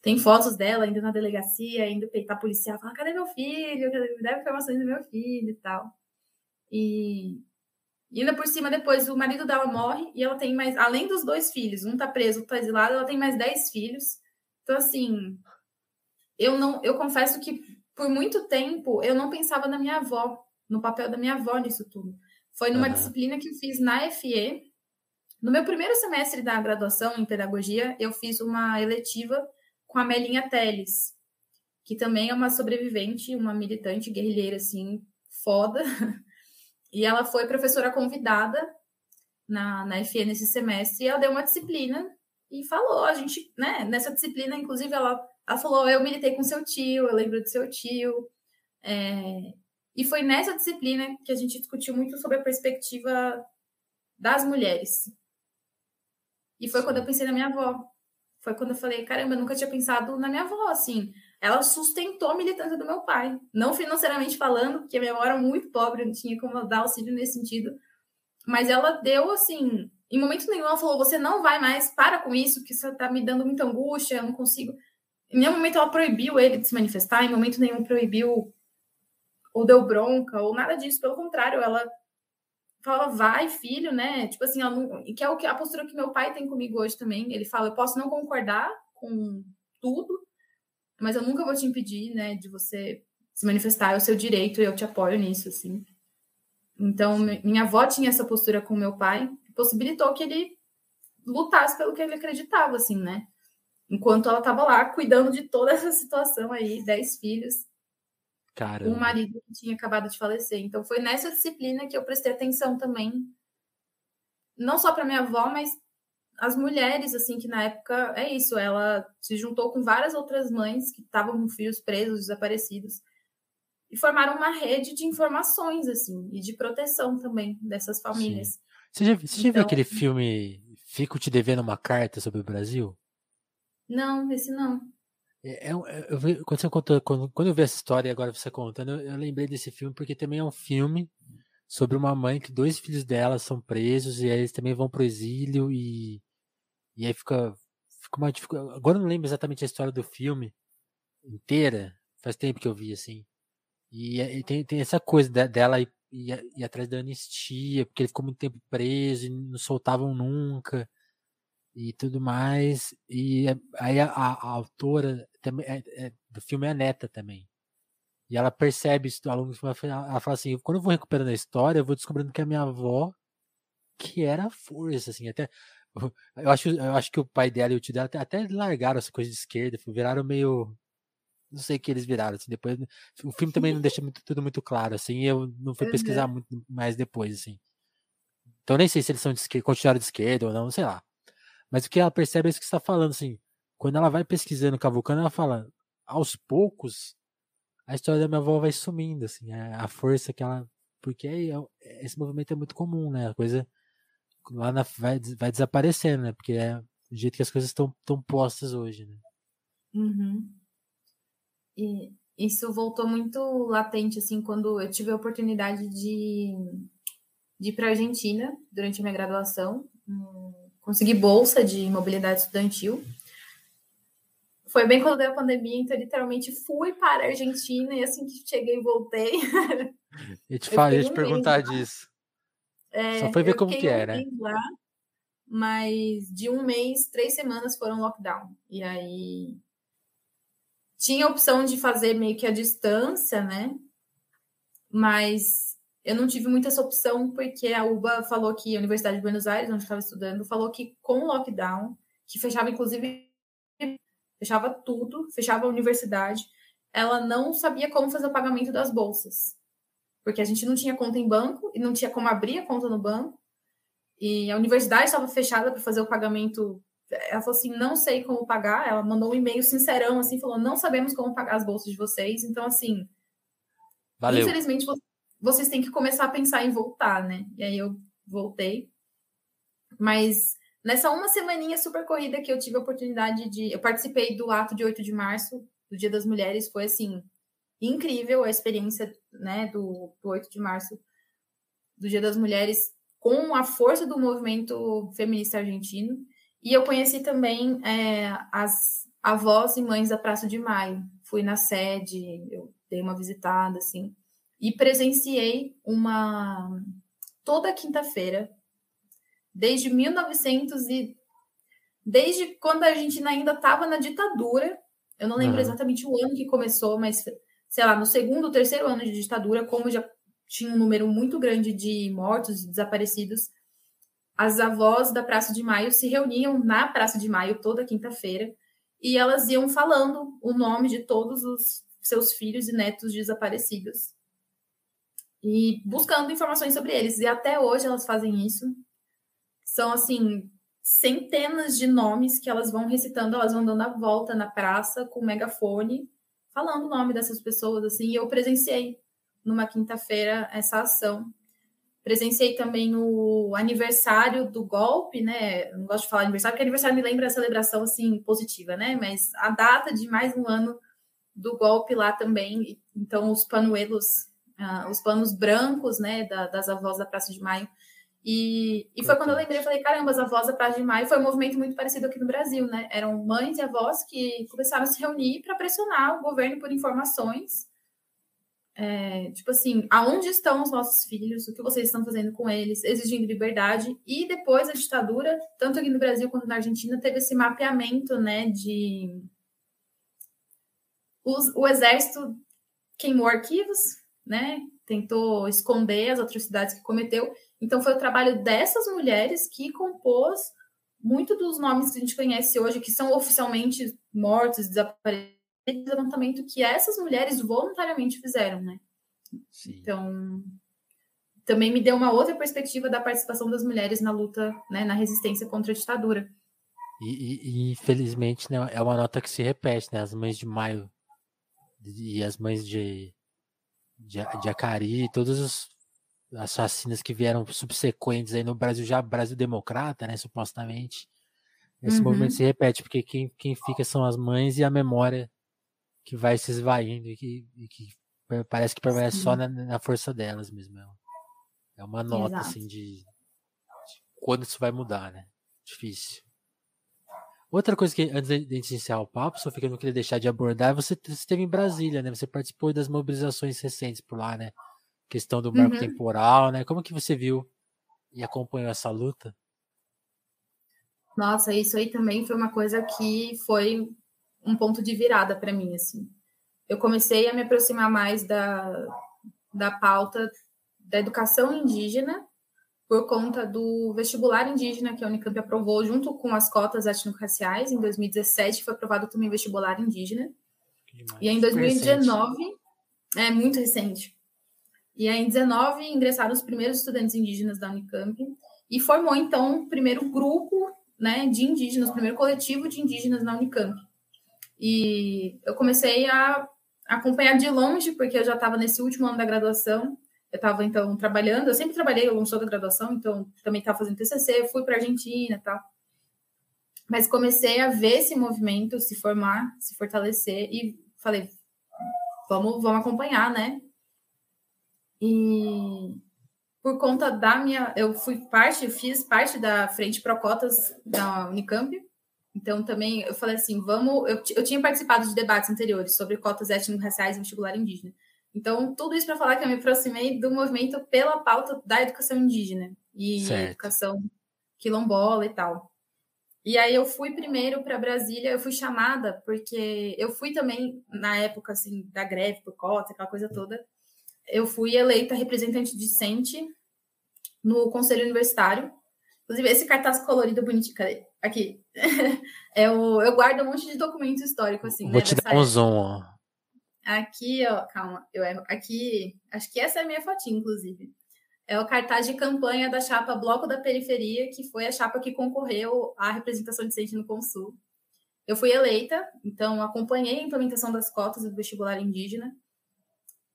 tem fotos dela indo na delegacia, indo peitar policial, falar, cadê meu filho? Me dá informações do meu filho e tal. E, e ainda por cima, depois, o marido dela morre e ela tem mais, além dos dois filhos, um tá preso, outro tá exilado, ela tem mais dez filhos. Então, assim, eu não, eu confesso que por muito tempo eu não pensava na minha avó, no papel da minha avó nisso tudo. Foi numa uhum. disciplina que eu fiz na FE. No meu primeiro semestre da graduação em pedagogia, eu fiz uma eletiva com a Melinha Teles, que também é uma sobrevivente, uma militante guerrilheira, assim, foda. [laughs] E ela foi professora convidada na, na FE nesse semestre, e ela deu uma disciplina e falou, a gente, né, nessa disciplina, inclusive, ela, ela falou, eu militei com seu tio, eu lembro do seu tio, é, e foi nessa disciplina que a gente discutiu muito sobre a perspectiva das mulheres. E foi quando eu pensei na minha avó. Foi quando eu falei, caramba, eu nunca tinha pensado na minha avó, assim. Ela sustentou a militância do meu pai. Não financeiramente falando, porque a minha avó era muito pobre, não tinha como dar auxílio nesse sentido. Mas ela deu, assim, em momento nenhum ela falou, você não vai mais, para com isso, que isso tá me dando muita angústia, eu não consigo. Em nenhum momento ela proibiu ele de se manifestar, em momento nenhum proibiu ou deu bronca, ou nada disso. Pelo contrário, ela fala, vai, filho, né? Tipo assim, não, que é o que a postura que meu pai tem comigo hoje também. Ele fala, eu posso não concordar com tudo, mas eu nunca vou te impedir, né, de você se manifestar, é o seu direito e eu te apoio nisso, assim. Então, minha avó tinha essa postura com meu pai, que possibilitou que ele lutasse pelo que ele acreditava, assim, né? Enquanto ela estava lá cuidando de toda essa situação aí, dez filhos, Caramba. um marido que tinha acabado de falecer. Então foi nessa disciplina que eu prestei atenção também, não só para minha avó, mas as mulheres, assim, que na época é isso, ela se juntou com várias outras mães que estavam com filhos presos, desaparecidos, e formaram uma rede de informações, assim, e de proteção também dessas famílias. Sim. Você já, você já viu então aquele filme Fico Te Devendo uma Carta sobre o Brasil? Não, esse não. É, é, é, eu vi, quando, você contou, quando, quando eu vi essa história e agora você contando, eu, eu, lembrei desse filme porque também é um filme sobre uma mãe que dois filhos dela são presos e aí eles também vão pro exílio e, e aí fica, fica uma dificuldade. Agora eu não lembro exatamente a história do filme inteira, faz tempo que eu vi assim. E, e tem, tem essa coisa dela ir, atrás da anistia, porque ele ficou muito tempo preso e não soltavam nunca e tudo mais. E aí a, a, a autora também é, é, do filme é a neta também. E ela percebe isso ao longo do filme. Ela fala assim: quando eu vou recuperando a história, eu vou descobrindo que a minha avó, que era a força, assim, até. [laughs] Eu acho, eu acho que o pai dela e o tio dela até, até largaram essa coisa de esquerda, viraram meio. Não sei o que eles viraram, assim, depois. O filme também não deixa muito, tudo muito claro, assim, eu não fui pesquisar muito mais depois, assim. Então nem sei se eles são de esquerda, continuaram de esquerda ou não, sei lá. Mas o que ela percebe é isso que está falando, assim. Quando ela vai pesquisando, cavucando, ela fala, aos poucos, a história da minha avó vai sumindo, assim, a, a força que ela. Porque é, é, esse movimento é muito comum, né? A coisa lá na, vai, vai desaparecendo, né? Porque é do jeito que as coisas estão postas hoje, né? Uhum. E isso voltou muito latente, assim, quando eu tive a oportunidade de, de ir para a Argentina durante a minha graduação consegui bolsa de mobilidade estudantil. Foi bem quando deu a pandemia, então literalmente fui para a Argentina e assim que cheguei voltei. [laughs] Eu te, falo, eu te perguntar disso. É, Só foi ver como que era. Um lá, mas de um mês, três semanas foram lockdown. E aí tinha a opção de fazer meio que a distância, né? Mas eu não tive muita essa opção, porque a UBA falou que a Universidade de Buenos Aires, onde eu estava estudando, falou que com o lockdown, que fechava inclusive, fechava tudo, fechava a universidade, ela não sabia como fazer o pagamento das bolsas. Porque a gente não tinha conta em banco e não tinha como abrir a conta no banco. E a universidade estava fechada para fazer o pagamento. Ela falou assim: não sei como pagar. Ela mandou um e-mail sincerão, assim, falou: não sabemos como pagar as bolsas de vocês. Então, assim, Valeu. infelizmente, vocês têm que começar a pensar em voltar, né? E aí eu voltei. Mas nessa uma semaninha super corrida que eu tive a oportunidade de. Eu participei do ato de 8 de março, do Dia das Mulheres, foi assim, incrível a experiência né, do, do 8 de março, do Dia das Mulheres, com a força do movimento feminista argentino. E eu conheci também é, as avós e mães da Praça de Maio. Fui na sede, eu dei uma visitada, assim e presenciei uma toda quinta-feira desde 1900 e desde quando a Argentina ainda estava na ditadura. Eu não lembro uhum. exatamente o ano que começou, mas sei lá, no segundo, terceiro ano de ditadura, como já tinha um número muito grande de mortos e desaparecidos, as avós da Praça de Maio se reuniam na Praça de Maio toda quinta-feira e elas iam falando o nome de todos os seus filhos e netos desaparecidos e buscando informações sobre eles. E até hoje elas fazem isso. São, assim, centenas de nomes que elas vão recitando, elas vão dando a volta na praça com megafone, falando o nome dessas pessoas, assim. E eu presenciei numa quinta-feira essa ação. Presenciei também o aniversário do golpe, né? Não gosto de falar aniversário, porque aniversário me lembra a celebração, assim, positiva, né? Mas a data de mais um ano do golpe lá também. Então, os panuelos uh, os panos brancos, né, da, das avós da Praça de Maio. E, e foi quando eu lembrei, eu falei, caramba, as avós da Praça de Maio foi um movimento muito parecido aqui no Brasil, né? Eram mães e avós que começaram a se reunir para pressionar o governo por informações. É, tipo assim, aonde estão os nossos filhos? O que vocês estão fazendo com eles? Exigindo liberdade. E depois a ditadura, tanto aqui no Brasil quanto na Argentina, teve esse mapeamento, né, de... Os, o exército queimou arquivos, né? Tentou esconder as atrocidades que cometeu. Então foi o trabalho dessas mulheres que compôs muito dos nomes que a gente conhece hoje, que são oficialmente mortos, desaparecidos, levantamento que essas mulheres voluntariamente fizeram, né? Sim. Então, também me deu uma outra perspectiva da participação das mulheres na luta, né, na resistência contra a ditadura. E, e, e, infelizmente né, é uma nota que se repete, né? As mães de maio e as mães de de, de Acari, todas as assassinas que vieram subsequentes aí no Brasil, já Brasil democrata, né, supostamente. Esse uhum. movimento se repete, porque quem, quem fica são as mães e a memória que vai se esvaindo e que, e que parece que permanece Sim. só na, na, força delas mesmo. É uma nota, Exato. assim, de, de, quando isso vai mudar, né? Difícil. Outra coisa que, antes de iniciar o papo, só que eu não queria deixar de abordar, você, você esteve em Brasília, né? Você participou das mobilizações recentes por lá, né? Questão do marco uhum. temporal, né? Como que você viu e acompanhou essa luta? Nossa, isso aí também foi uma coisa que foi um ponto de virada para mim, assim. Eu comecei a me aproximar mais da, da pauta da educação indígena por conta do vestibular indígena que a Unicamp aprovou junto com as cotas étnico-raciais. Em 2017 foi aprovado também vestibular indígena. E em 2019, recente. é muito recente. E aí, em 2019 ingressaram os primeiros estudantes indígenas da Unicamp e formou então o primeiro grupo, né, de indígenas, o primeiro coletivo de indígenas na Unicamp. E eu comecei a acompanhar de longe porque eu já estava nesse último ano da graduação eu estava, então, trabalhando, eu sempre trabalhei ao longo da graduação, então também estava fazendo TCC, fui para a Argentina e tal. Mas comecei a ver esse movimento se formar, se fortalecer, e falei, vamos, vamos acompanhar, né? E por conta da minha. Eu fui parte, fiz parte da frente Procotas da Unicamp. Então, também eu falei assim: vamos. Eu, eu tinha participado de debates anteriores sobre cotas étnico-raciais e vestibular indígena. Então, tudo isso para falar que eu me aproximei do movimento pela pauta da educação indígena e certo. educação quilombola e tal. E aí eu fui primeiro para Brasília, eu fui chamada porque eu fui também na época assim da greve por cota, aquela coisa toda. Eu fui eleita representante discente no Conselho Universitário. Inclusive, esse cartaz colorido bonitinho, cadê? Aqui. [laughs] é o, eu guardo um monte de documento histórico, assim, Vou né, te dar um zoom, ó. Aqui, ó, calma, eu erro. Aqui, acho que essa é a minha fotinha, inclusive. É o cartaz de campanha da chapa Bloco da Periferia, que foi a chapa que concorreu à representação decente no Consul. Eu fui eleita, então acompanhei a implementação das cotas do vestibular indígena.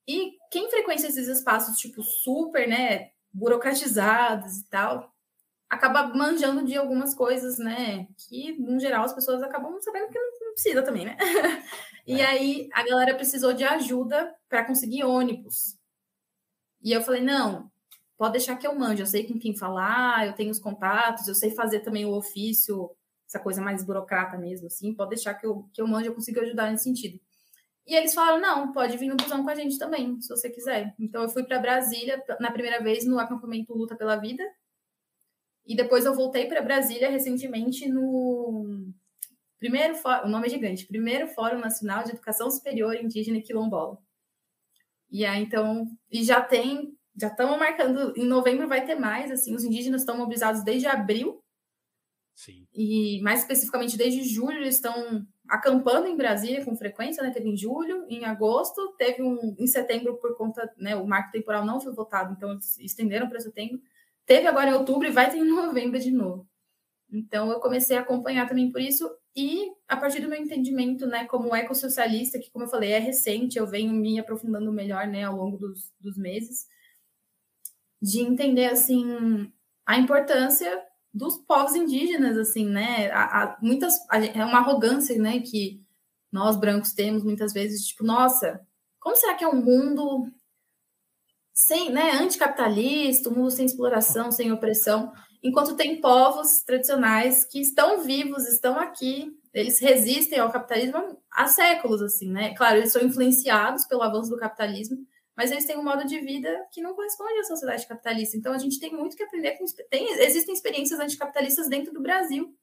E quem frequenta esses espaços, tipo, super, né, burocratizados e tal, acaba manjando de algumas coisas, né, que, no geral, as pessoas acabam sabendo que não precisa também, né? [laughs] e é. aí a galera precisou de ajuda para conseguir ônibus. E eu falei, não, pode deixar que eu mande, eu sei com quem falar, eu tenho os contatos, eu sei fazer também o ofício, essa coisa mais burocrata mesmo, assim, pode deixar que eu, que eu mande, eu consigo ajudar nesse sentido. E eles falaram, não, pode vir no busão com a gente também, se você quiser. Então eu fui para Brasília na primeira vez no acampamento Luta pela Vida, e depois eu voltei para Brasília recentemente no primeiro, o nome é gigante, primeiro Fórum Nacional de Educação Superior Indígena e Quilombola. E aí, então, e já tem já estamos marcando, em novembro vai ter mais, assim, os indígenas estão mobilizados desde abril. Sim. E mais especificamente desde julho eles estão acampando em Brasília com frequência, né? Teve em julho, em agosto, teve um em setembro por conta, né, o marco temporal não foi votado, então eles estenderam para setembro. Teve agora em outubro e vai ter em novembro de novo. Então eu comecei a acompanhar também por isso e a partir do meu entendimento, né, como ecossocialista, que como eu falei, é recente, eu venho me aprofundando melhor, né, ao longo dos, dos meses de entender assim a importância dos povos indígenas, assim, né? A, muitas é uma arrogância, né, que nós brancos temos muitas vezes, tipo, nossa, como será que é um mundo sem, né, anticapitalista, um mundo sem exploração, sem opressão, enquanto tem povos tradicionais que estão vivos, estão aqui, eles resistem ao capitalismo há séculos, assim, né? Claro, eles são influenciados pelo avanço do capitalismo, mas eles têm um modo de vida que não corresponde à sociedade capitalista. Então a gente tem muito que aprender com. Tem, existem experiências anticapitalistas dentro do Brasil.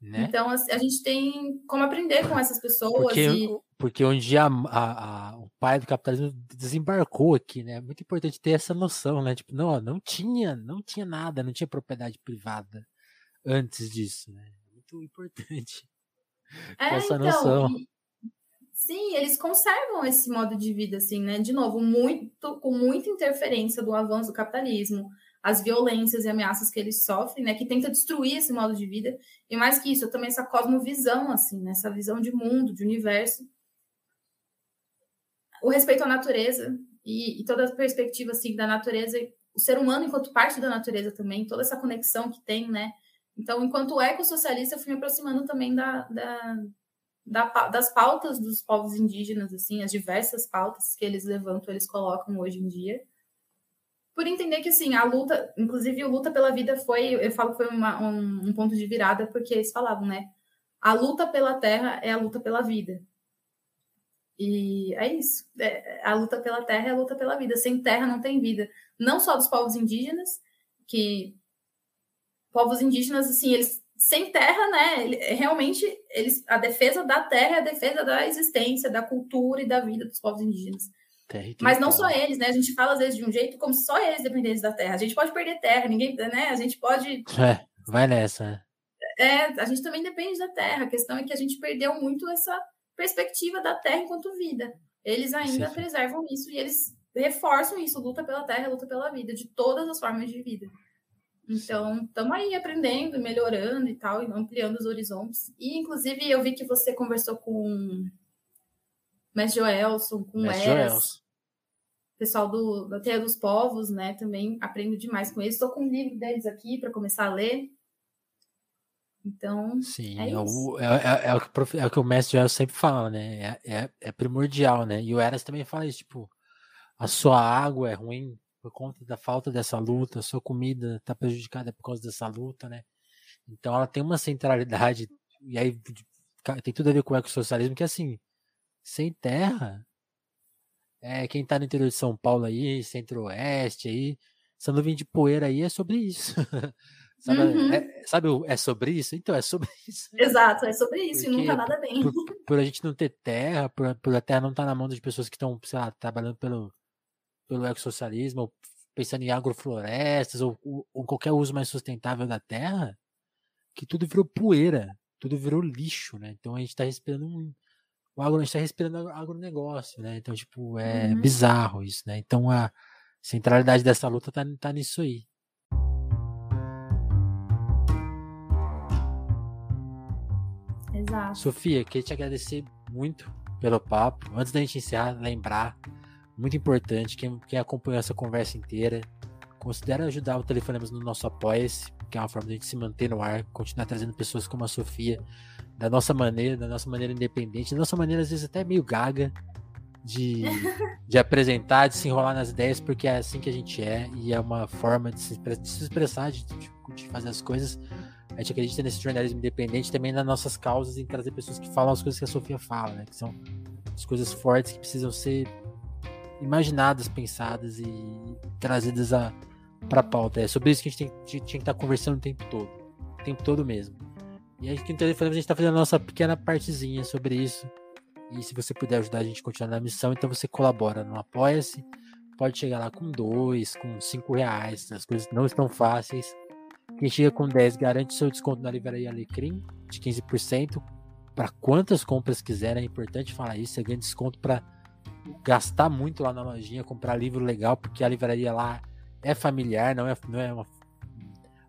Né? Então a, a, gente tem como aprender com essas pessoas. Porque, e... porque onde a, a, a, o pai do capitalismo desembarcou aqui, né? É muito importante ter essa noção, né? Tipo, não, não tinha, não tinha nada, não tinha propriedade privada antes disso, né? Muito importante é, essa então, noção. E Sim, eles conservam esse modo de vida, assim, né? De novo, muito, com muita interferência do avanço do capitalismo, as violências e ameaças que eles sofrem, né? Que tenta destruir esse modo de vida. E mais que isso, também essa cosmovisão, assim, né? Essa visão de mundo, de universo. O respeito à natureza e, e toda a perspectiva, assim, da natureza, o ser humano enquanto parte da natureza também, toda essa conexão que tem, né? Então, enquanto ecossocialista, eu fui me aproximando também da, da da, das pautas dos povos indígenas, assim, as diversas pautas que eles levantam, eles colocam hoje em dia. Por entender que, assim, a luta, inclusive, a luta pela vida foi, eu falo que foi uma, um, um ponto de virada, porque eles falavam, né? A luta pela terra é a luta pela vida. E é isso. É, a luta pela terra é a luta pela vida. Sem terra não tem vida. Não só dos povos indígenas, que povos indígenas, assim, eles sem terra, né? Realmente, eles, a defesa da terra é a defesa da existência, da cultura e da vida dos povos indígenas. Mas não só eles, né? A gente fala às vezes de um jeito como se só eles dependessem da terra. A gente pode perder terra, ninguém, né? A gente pode. [laughs] É, vai nessa. É, a gente também depende da terra. A questão é que a gente perdeu muito essa perspectiva da terra enquanto vida. Eles ainda Sim. preservam isso e eles reforçam isso, luta pela terra, luta pela vida, de todas as formas de vida. Então, estamos aí aprendendo, melhorando e tal, ampliando os horizontes. E, inclusive, eu vi que você conversou com o Mestre Joelson, com o Eras, pessoal do, da Teia dos Povos, né? Também aprendo demais com eles. Estou com um livro deles aqui para começar a ler. Então, Sim, é, é, o, é, é, é, o que, é o que o Mestre Joelson sempre fala, né? É, é, é primordial, né? E o Eras também fala isso, tipo, a sua água é ruim por conta da falta dessa luta, sua comida está prejudicada por causa dessa luta, né? Então ela tem uma centralidade, e aí tem tudo a ver com o ecossocialismo, que assim, sem terra, é, quem está no interior de São Paulo aí, centro-oeste aí, essa nuvem de poeira aí é sobre isso. [laughs] sabe, uhum. é, sabe, é sobre isso? Então, é sobre [laughs] isso. Exato, é sobre isso Porque, e não tá nada bem. Por, por, a gente não ter terra, por, por a terra não estar tá na mão das pessoas que estão, sei lá, trabalhando pelo, pelo ecossocialismo, ou pensando em agroflorestas, ou, ou qualquer uso mais sustentável da terra, que tudo virou poeira, tudo virou lixo, né? Então a gente está respirando um, o agro, a gente está respirando agronegócio, né? Então, tipo, é uhum. bizarro isso, né? Então a centralidade dessa luta tá, tá nisso aí. Exato. Sofia, queria te agradecer muito pelo papo. Antes da gente encerrar, lembrar, muito importante, quem, quem acompanhou essa conversa inteira, considere ajudar o Telefonemos no nosso Apoia-se, que é uma forma de a gente se manter no ar, continuar trazendo pessoas como a Sofia, da nossa maneira, da nossa maneira independente, da nossa maneira, às vezes, até meio gaga, de, [laughs] de apresentar, de se enrolar nas ideias, porque é assim que a gente é, e é uma forma de se, de se expressar, de, de fazer as coisas. A gente acredita nesse jornalismo independente também nas nossas causas, em trazer pessoas que falam as coisas que a Sofia fala, né? Que são as coisas fortes que precisam ser imaginadas, pensadas e trazidas a, pra pauta. É sobre isso que a gente tem, tinha que estar tá conversando o tempo todo. O tempo todo mesmo. E aqui no telefone a gente está fazendo a nossa pequena partezinha sobre isso. E se você puder ajudar a gente a continuar na missão, então você colabora no Apoia-se. Pode chegar lá com dois, com cinco reais. As coisas não estão fáceis. Quem chega com 10 garante seu desconto na livraria Alecrim de 15% para quantas compras quiserem. É importante falar isso. Você ganha desconto para gastar muito lá na lojinha, comprar livro legal, porque a livraria lá é familiar, não é, não é uma.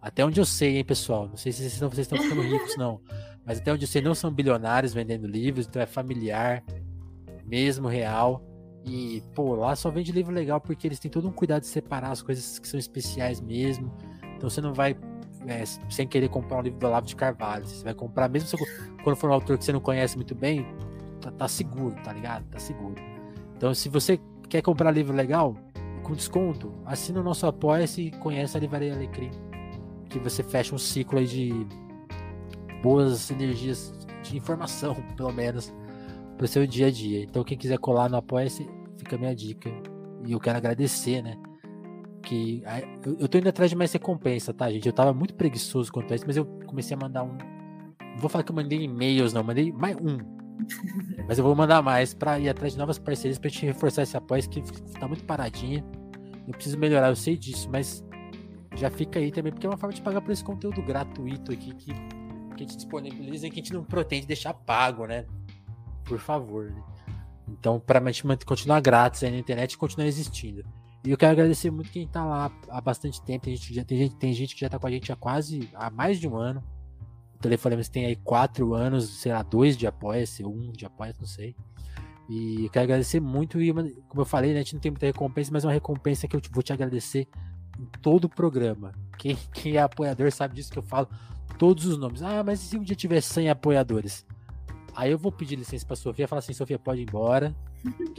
Até onde eu sei, hein, pessoal? Não sei se vocês, vocês estão ficando ricos, não. Mas até onde eu sei, não são bilionários vendendo livros, então é familiar, mesmo real. E, pô, lá só vende livro legal porque eles têm todo um cuidado de separar as coisas que são especiais mesmo. Então você não vai é, sem querer comprar um livro do Olavo de Carvalho. Você vai comprar, mesmo quando for um autor que você não conhece muito bem, tá, tá seguro, tá ligado? Tá seguro. Então, se você quer comprar livro legal, com desconto, assina o nosso Apoia-se e conhece a Livraria Alecrim. Que você fecha um ciclo aí de boas energias de informação, [laughs] pelo menos, para o seu dia a dia. Então, quem quiser colar no Apoia-se, fica a minha dica. E eu quero agradecer, né? Que eu, tô indo atrás de mais recompensa, tá, gente? Eu tava muito preguiçoso quanto a isso, mas eu comecei a mandar um. Não vou falar que eu mandei e-mails, não, mandei mais um. [laughs] Mas eu vou mandar mais para ir atrás de novas parcerias pra gente reforçar esse apoio que tá muito paradinha. Eu preciso melhorar, eu sei disso, mas já fica aí também, porque é uma forma de pagar por esse conteúdo gratuito aqui que, que a gente disponibiliza e que a gente não pretende deixar pago, né? Por favor. Né? Então, para a gente continuar grátis aí na internet e continuar existindo. E eu quero agradecer muito quem tá lá há bastante tempo. Tem gente, tem, gente, tem gente que já tá com a gente há quase há mais de um ano. Telefonemas tem aí quatro anos, sei lá, dois de apoia-se, um de apoia não sei. E quero agradecer muito. E como eu falei, né, a gente não tem muita recompensa, mas é uma recompensa que eu vou te agradecer em todo o programa. Quem, [laughs] quem é apoiador sabe disso que eu falo todos os nomes. Ah, mas se um dia tiver 100 apoiadores? Aí eu vou pedir licença pra Sofia falar assim: Sofia, pode ir embora.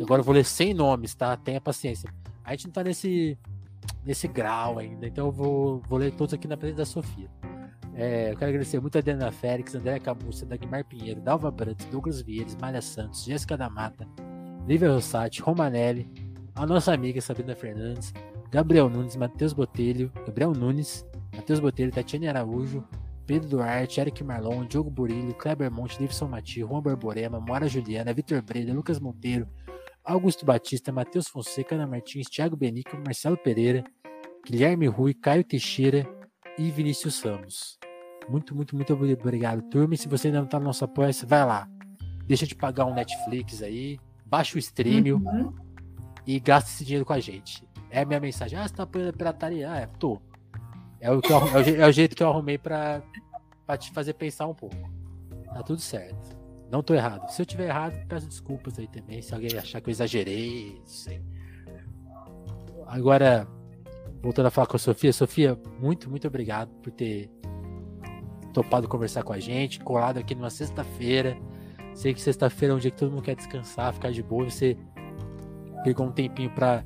Agora eu vou ler 100 nomes, tá? Tenha paciência. A gente não tá nesse, nesse grau ainda, então eu vou, vou ler todos aqui na presença da Sofia. É, eu quero agradecer muito a Diana Félix, André Camussa, Dagmar Pinheiro, Dalva Brandt, Douglas Vieira, Malha Santos, Jéssica da Mata, Lívia Rossati, Romanelli, a nossa amiga Sabrina Fernandes, Gabriel Nunes, Matheus Botelho, Gabriel Nunes, Matheus Botelho, Tatiane Araújo, Pedro Duarte, Eric Marlon, Diogo Burilho, Kleber Monte, Davidson Mati, Juan Borborema, Mora Juliana, Vitor Breda, Lucas Monteiro, Augusto Batista, Matheus Fonseca, Ana Martins, Thiago Benico, Marcelo Pereira, Guilherme Rui, Caio Teixeira e Vinícius Ramos. Muito, muito, muito obrigado, turma. E se você ainda não tá no nosso apoio, vai lá. Deixa de pagar um Netflix aí, baixa o stream uhum. e gasta esse dinheiro com a gente. É a minha mensagem. Ah, você tá apoiando a pirataria? Ah, é, tô. É o, que eu, é, o, é o jeito que eu arrumei pra, pra te fazer pensar um pouco. Tá tudo certo. Não tô errado. Se eu tiver errado, peço desculpas aí também. Se alguém achar que eu exagerei, não sei. Agora, voltando a falar com a Sofia. Sofia, muito, muito obrigado por ter topado conversar com a gente, colado aqui numa sexta-feira. Sei que sexta-feira é um dia que todo mundo quer descansar, ficar de boa. Você pegou um tempinho para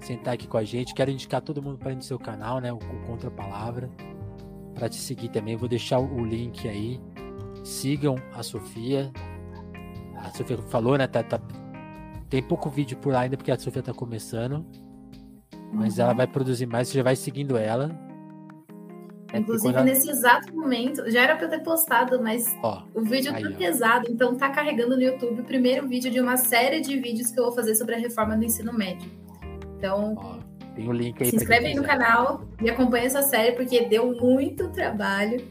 sentar aqui com a gente. Quero indicar todo mundo para ir no seu canal, né? O, Contra Palavra. Para te seguir também. Vou deixar o, link aí. Sigam a Sofia. A Sofia falou, né? Tá, tá, tem pouco vídeo por lá ainda porque a Sofia tá começando. Mas uhum. ela vai produzir mais, você já vai seguindo ela. É Inclusive, nesse exato momento, já era para eu ter postado, mas ó, o vídeo aí, tá ó. pesado, então tá carregando no YouTube o primeiro vídeo de uma série de vídeos que eu vou fazer sobre a reforma do ensino médio. Então, Ó, tem o link aí. Se inscreve aí no canal e acompanha essa série, porque deu muito trabalho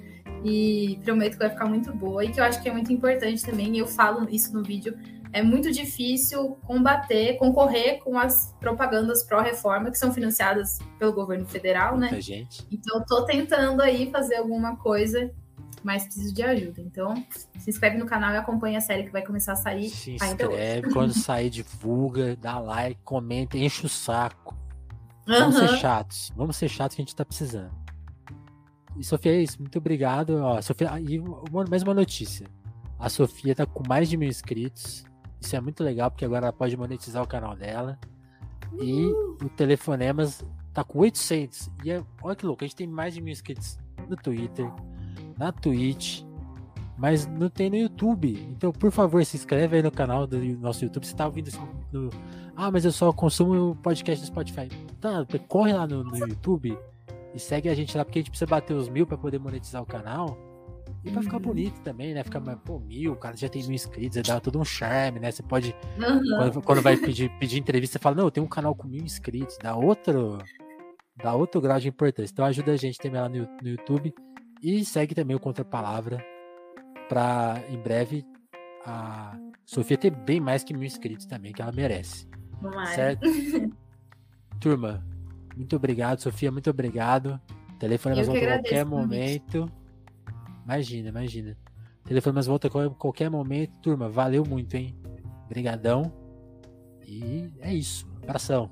e prometo que vai ficar muito boa e que eu acho que é muito importante também. Eu falo isso no vídeo. É muito difícil combater, concorrer com as propagandas pró-reforma que são financiadas pelo governo federal, né? Muita gente. Então, tô tentando aí fazer alguma coisa, mas preciso de ajuda. Então, se inscreve no canal e acompanha a série que vai começar a sair. Se inscreve, quando [laughs] sair, divulga, dá like, comenta, enche o saco. Vamos ser Aham. chatos. Vamos ser chatos que a gente tá precisando. E Sofia, é isso. Muito obrigado. Ó, Sofia, e mais uma notícia. A Sofia tá com mais de mil inscritos. Isso é muito legal, porque agora ela pode monetizar o canal dela. E o Telefonemas tá com 800. E é, olha que louco, a gente tem mais de mil inscritos no Twitter, na Twitch, mas não tem no YouTube. Então, por favor, se inscreve aí no canal do nosso YouTube. Você tá ouvindo isso no. Ah, mas eu só consumo o podcast do Spotify. Tá, corre lá no, no YouTube e segue a gente lá, porque a gente precisa bater os mil pra poder monetizar o canal. E pra ficar Uhum. bonito também, né? Ficar, mais, pô, mil, o cara já tem mil inscritos, dá todo um charme, né? Você pode Aham. quando, quando vai pedir, pedir entrevista, você fala, não, eu tenho um canal com mil inscritos, dá outro, dá outro grau de importância. Então ajuda a gente também lá no, no YouTube e segue também o Contra Palavra pra em breve a Sofia ter bem mais que mil inscritos também, que ela merece. Tomara. Certo? [laughs] Turma, muito obrigado, Sofia, muito obrigado. Telefone Eu volta que a qualquer o convite. Imagina, imagina. Telefone volta a qual- qualquer momento. Turma, valeu muito, hein? Obrigadão. E é isso. Abração.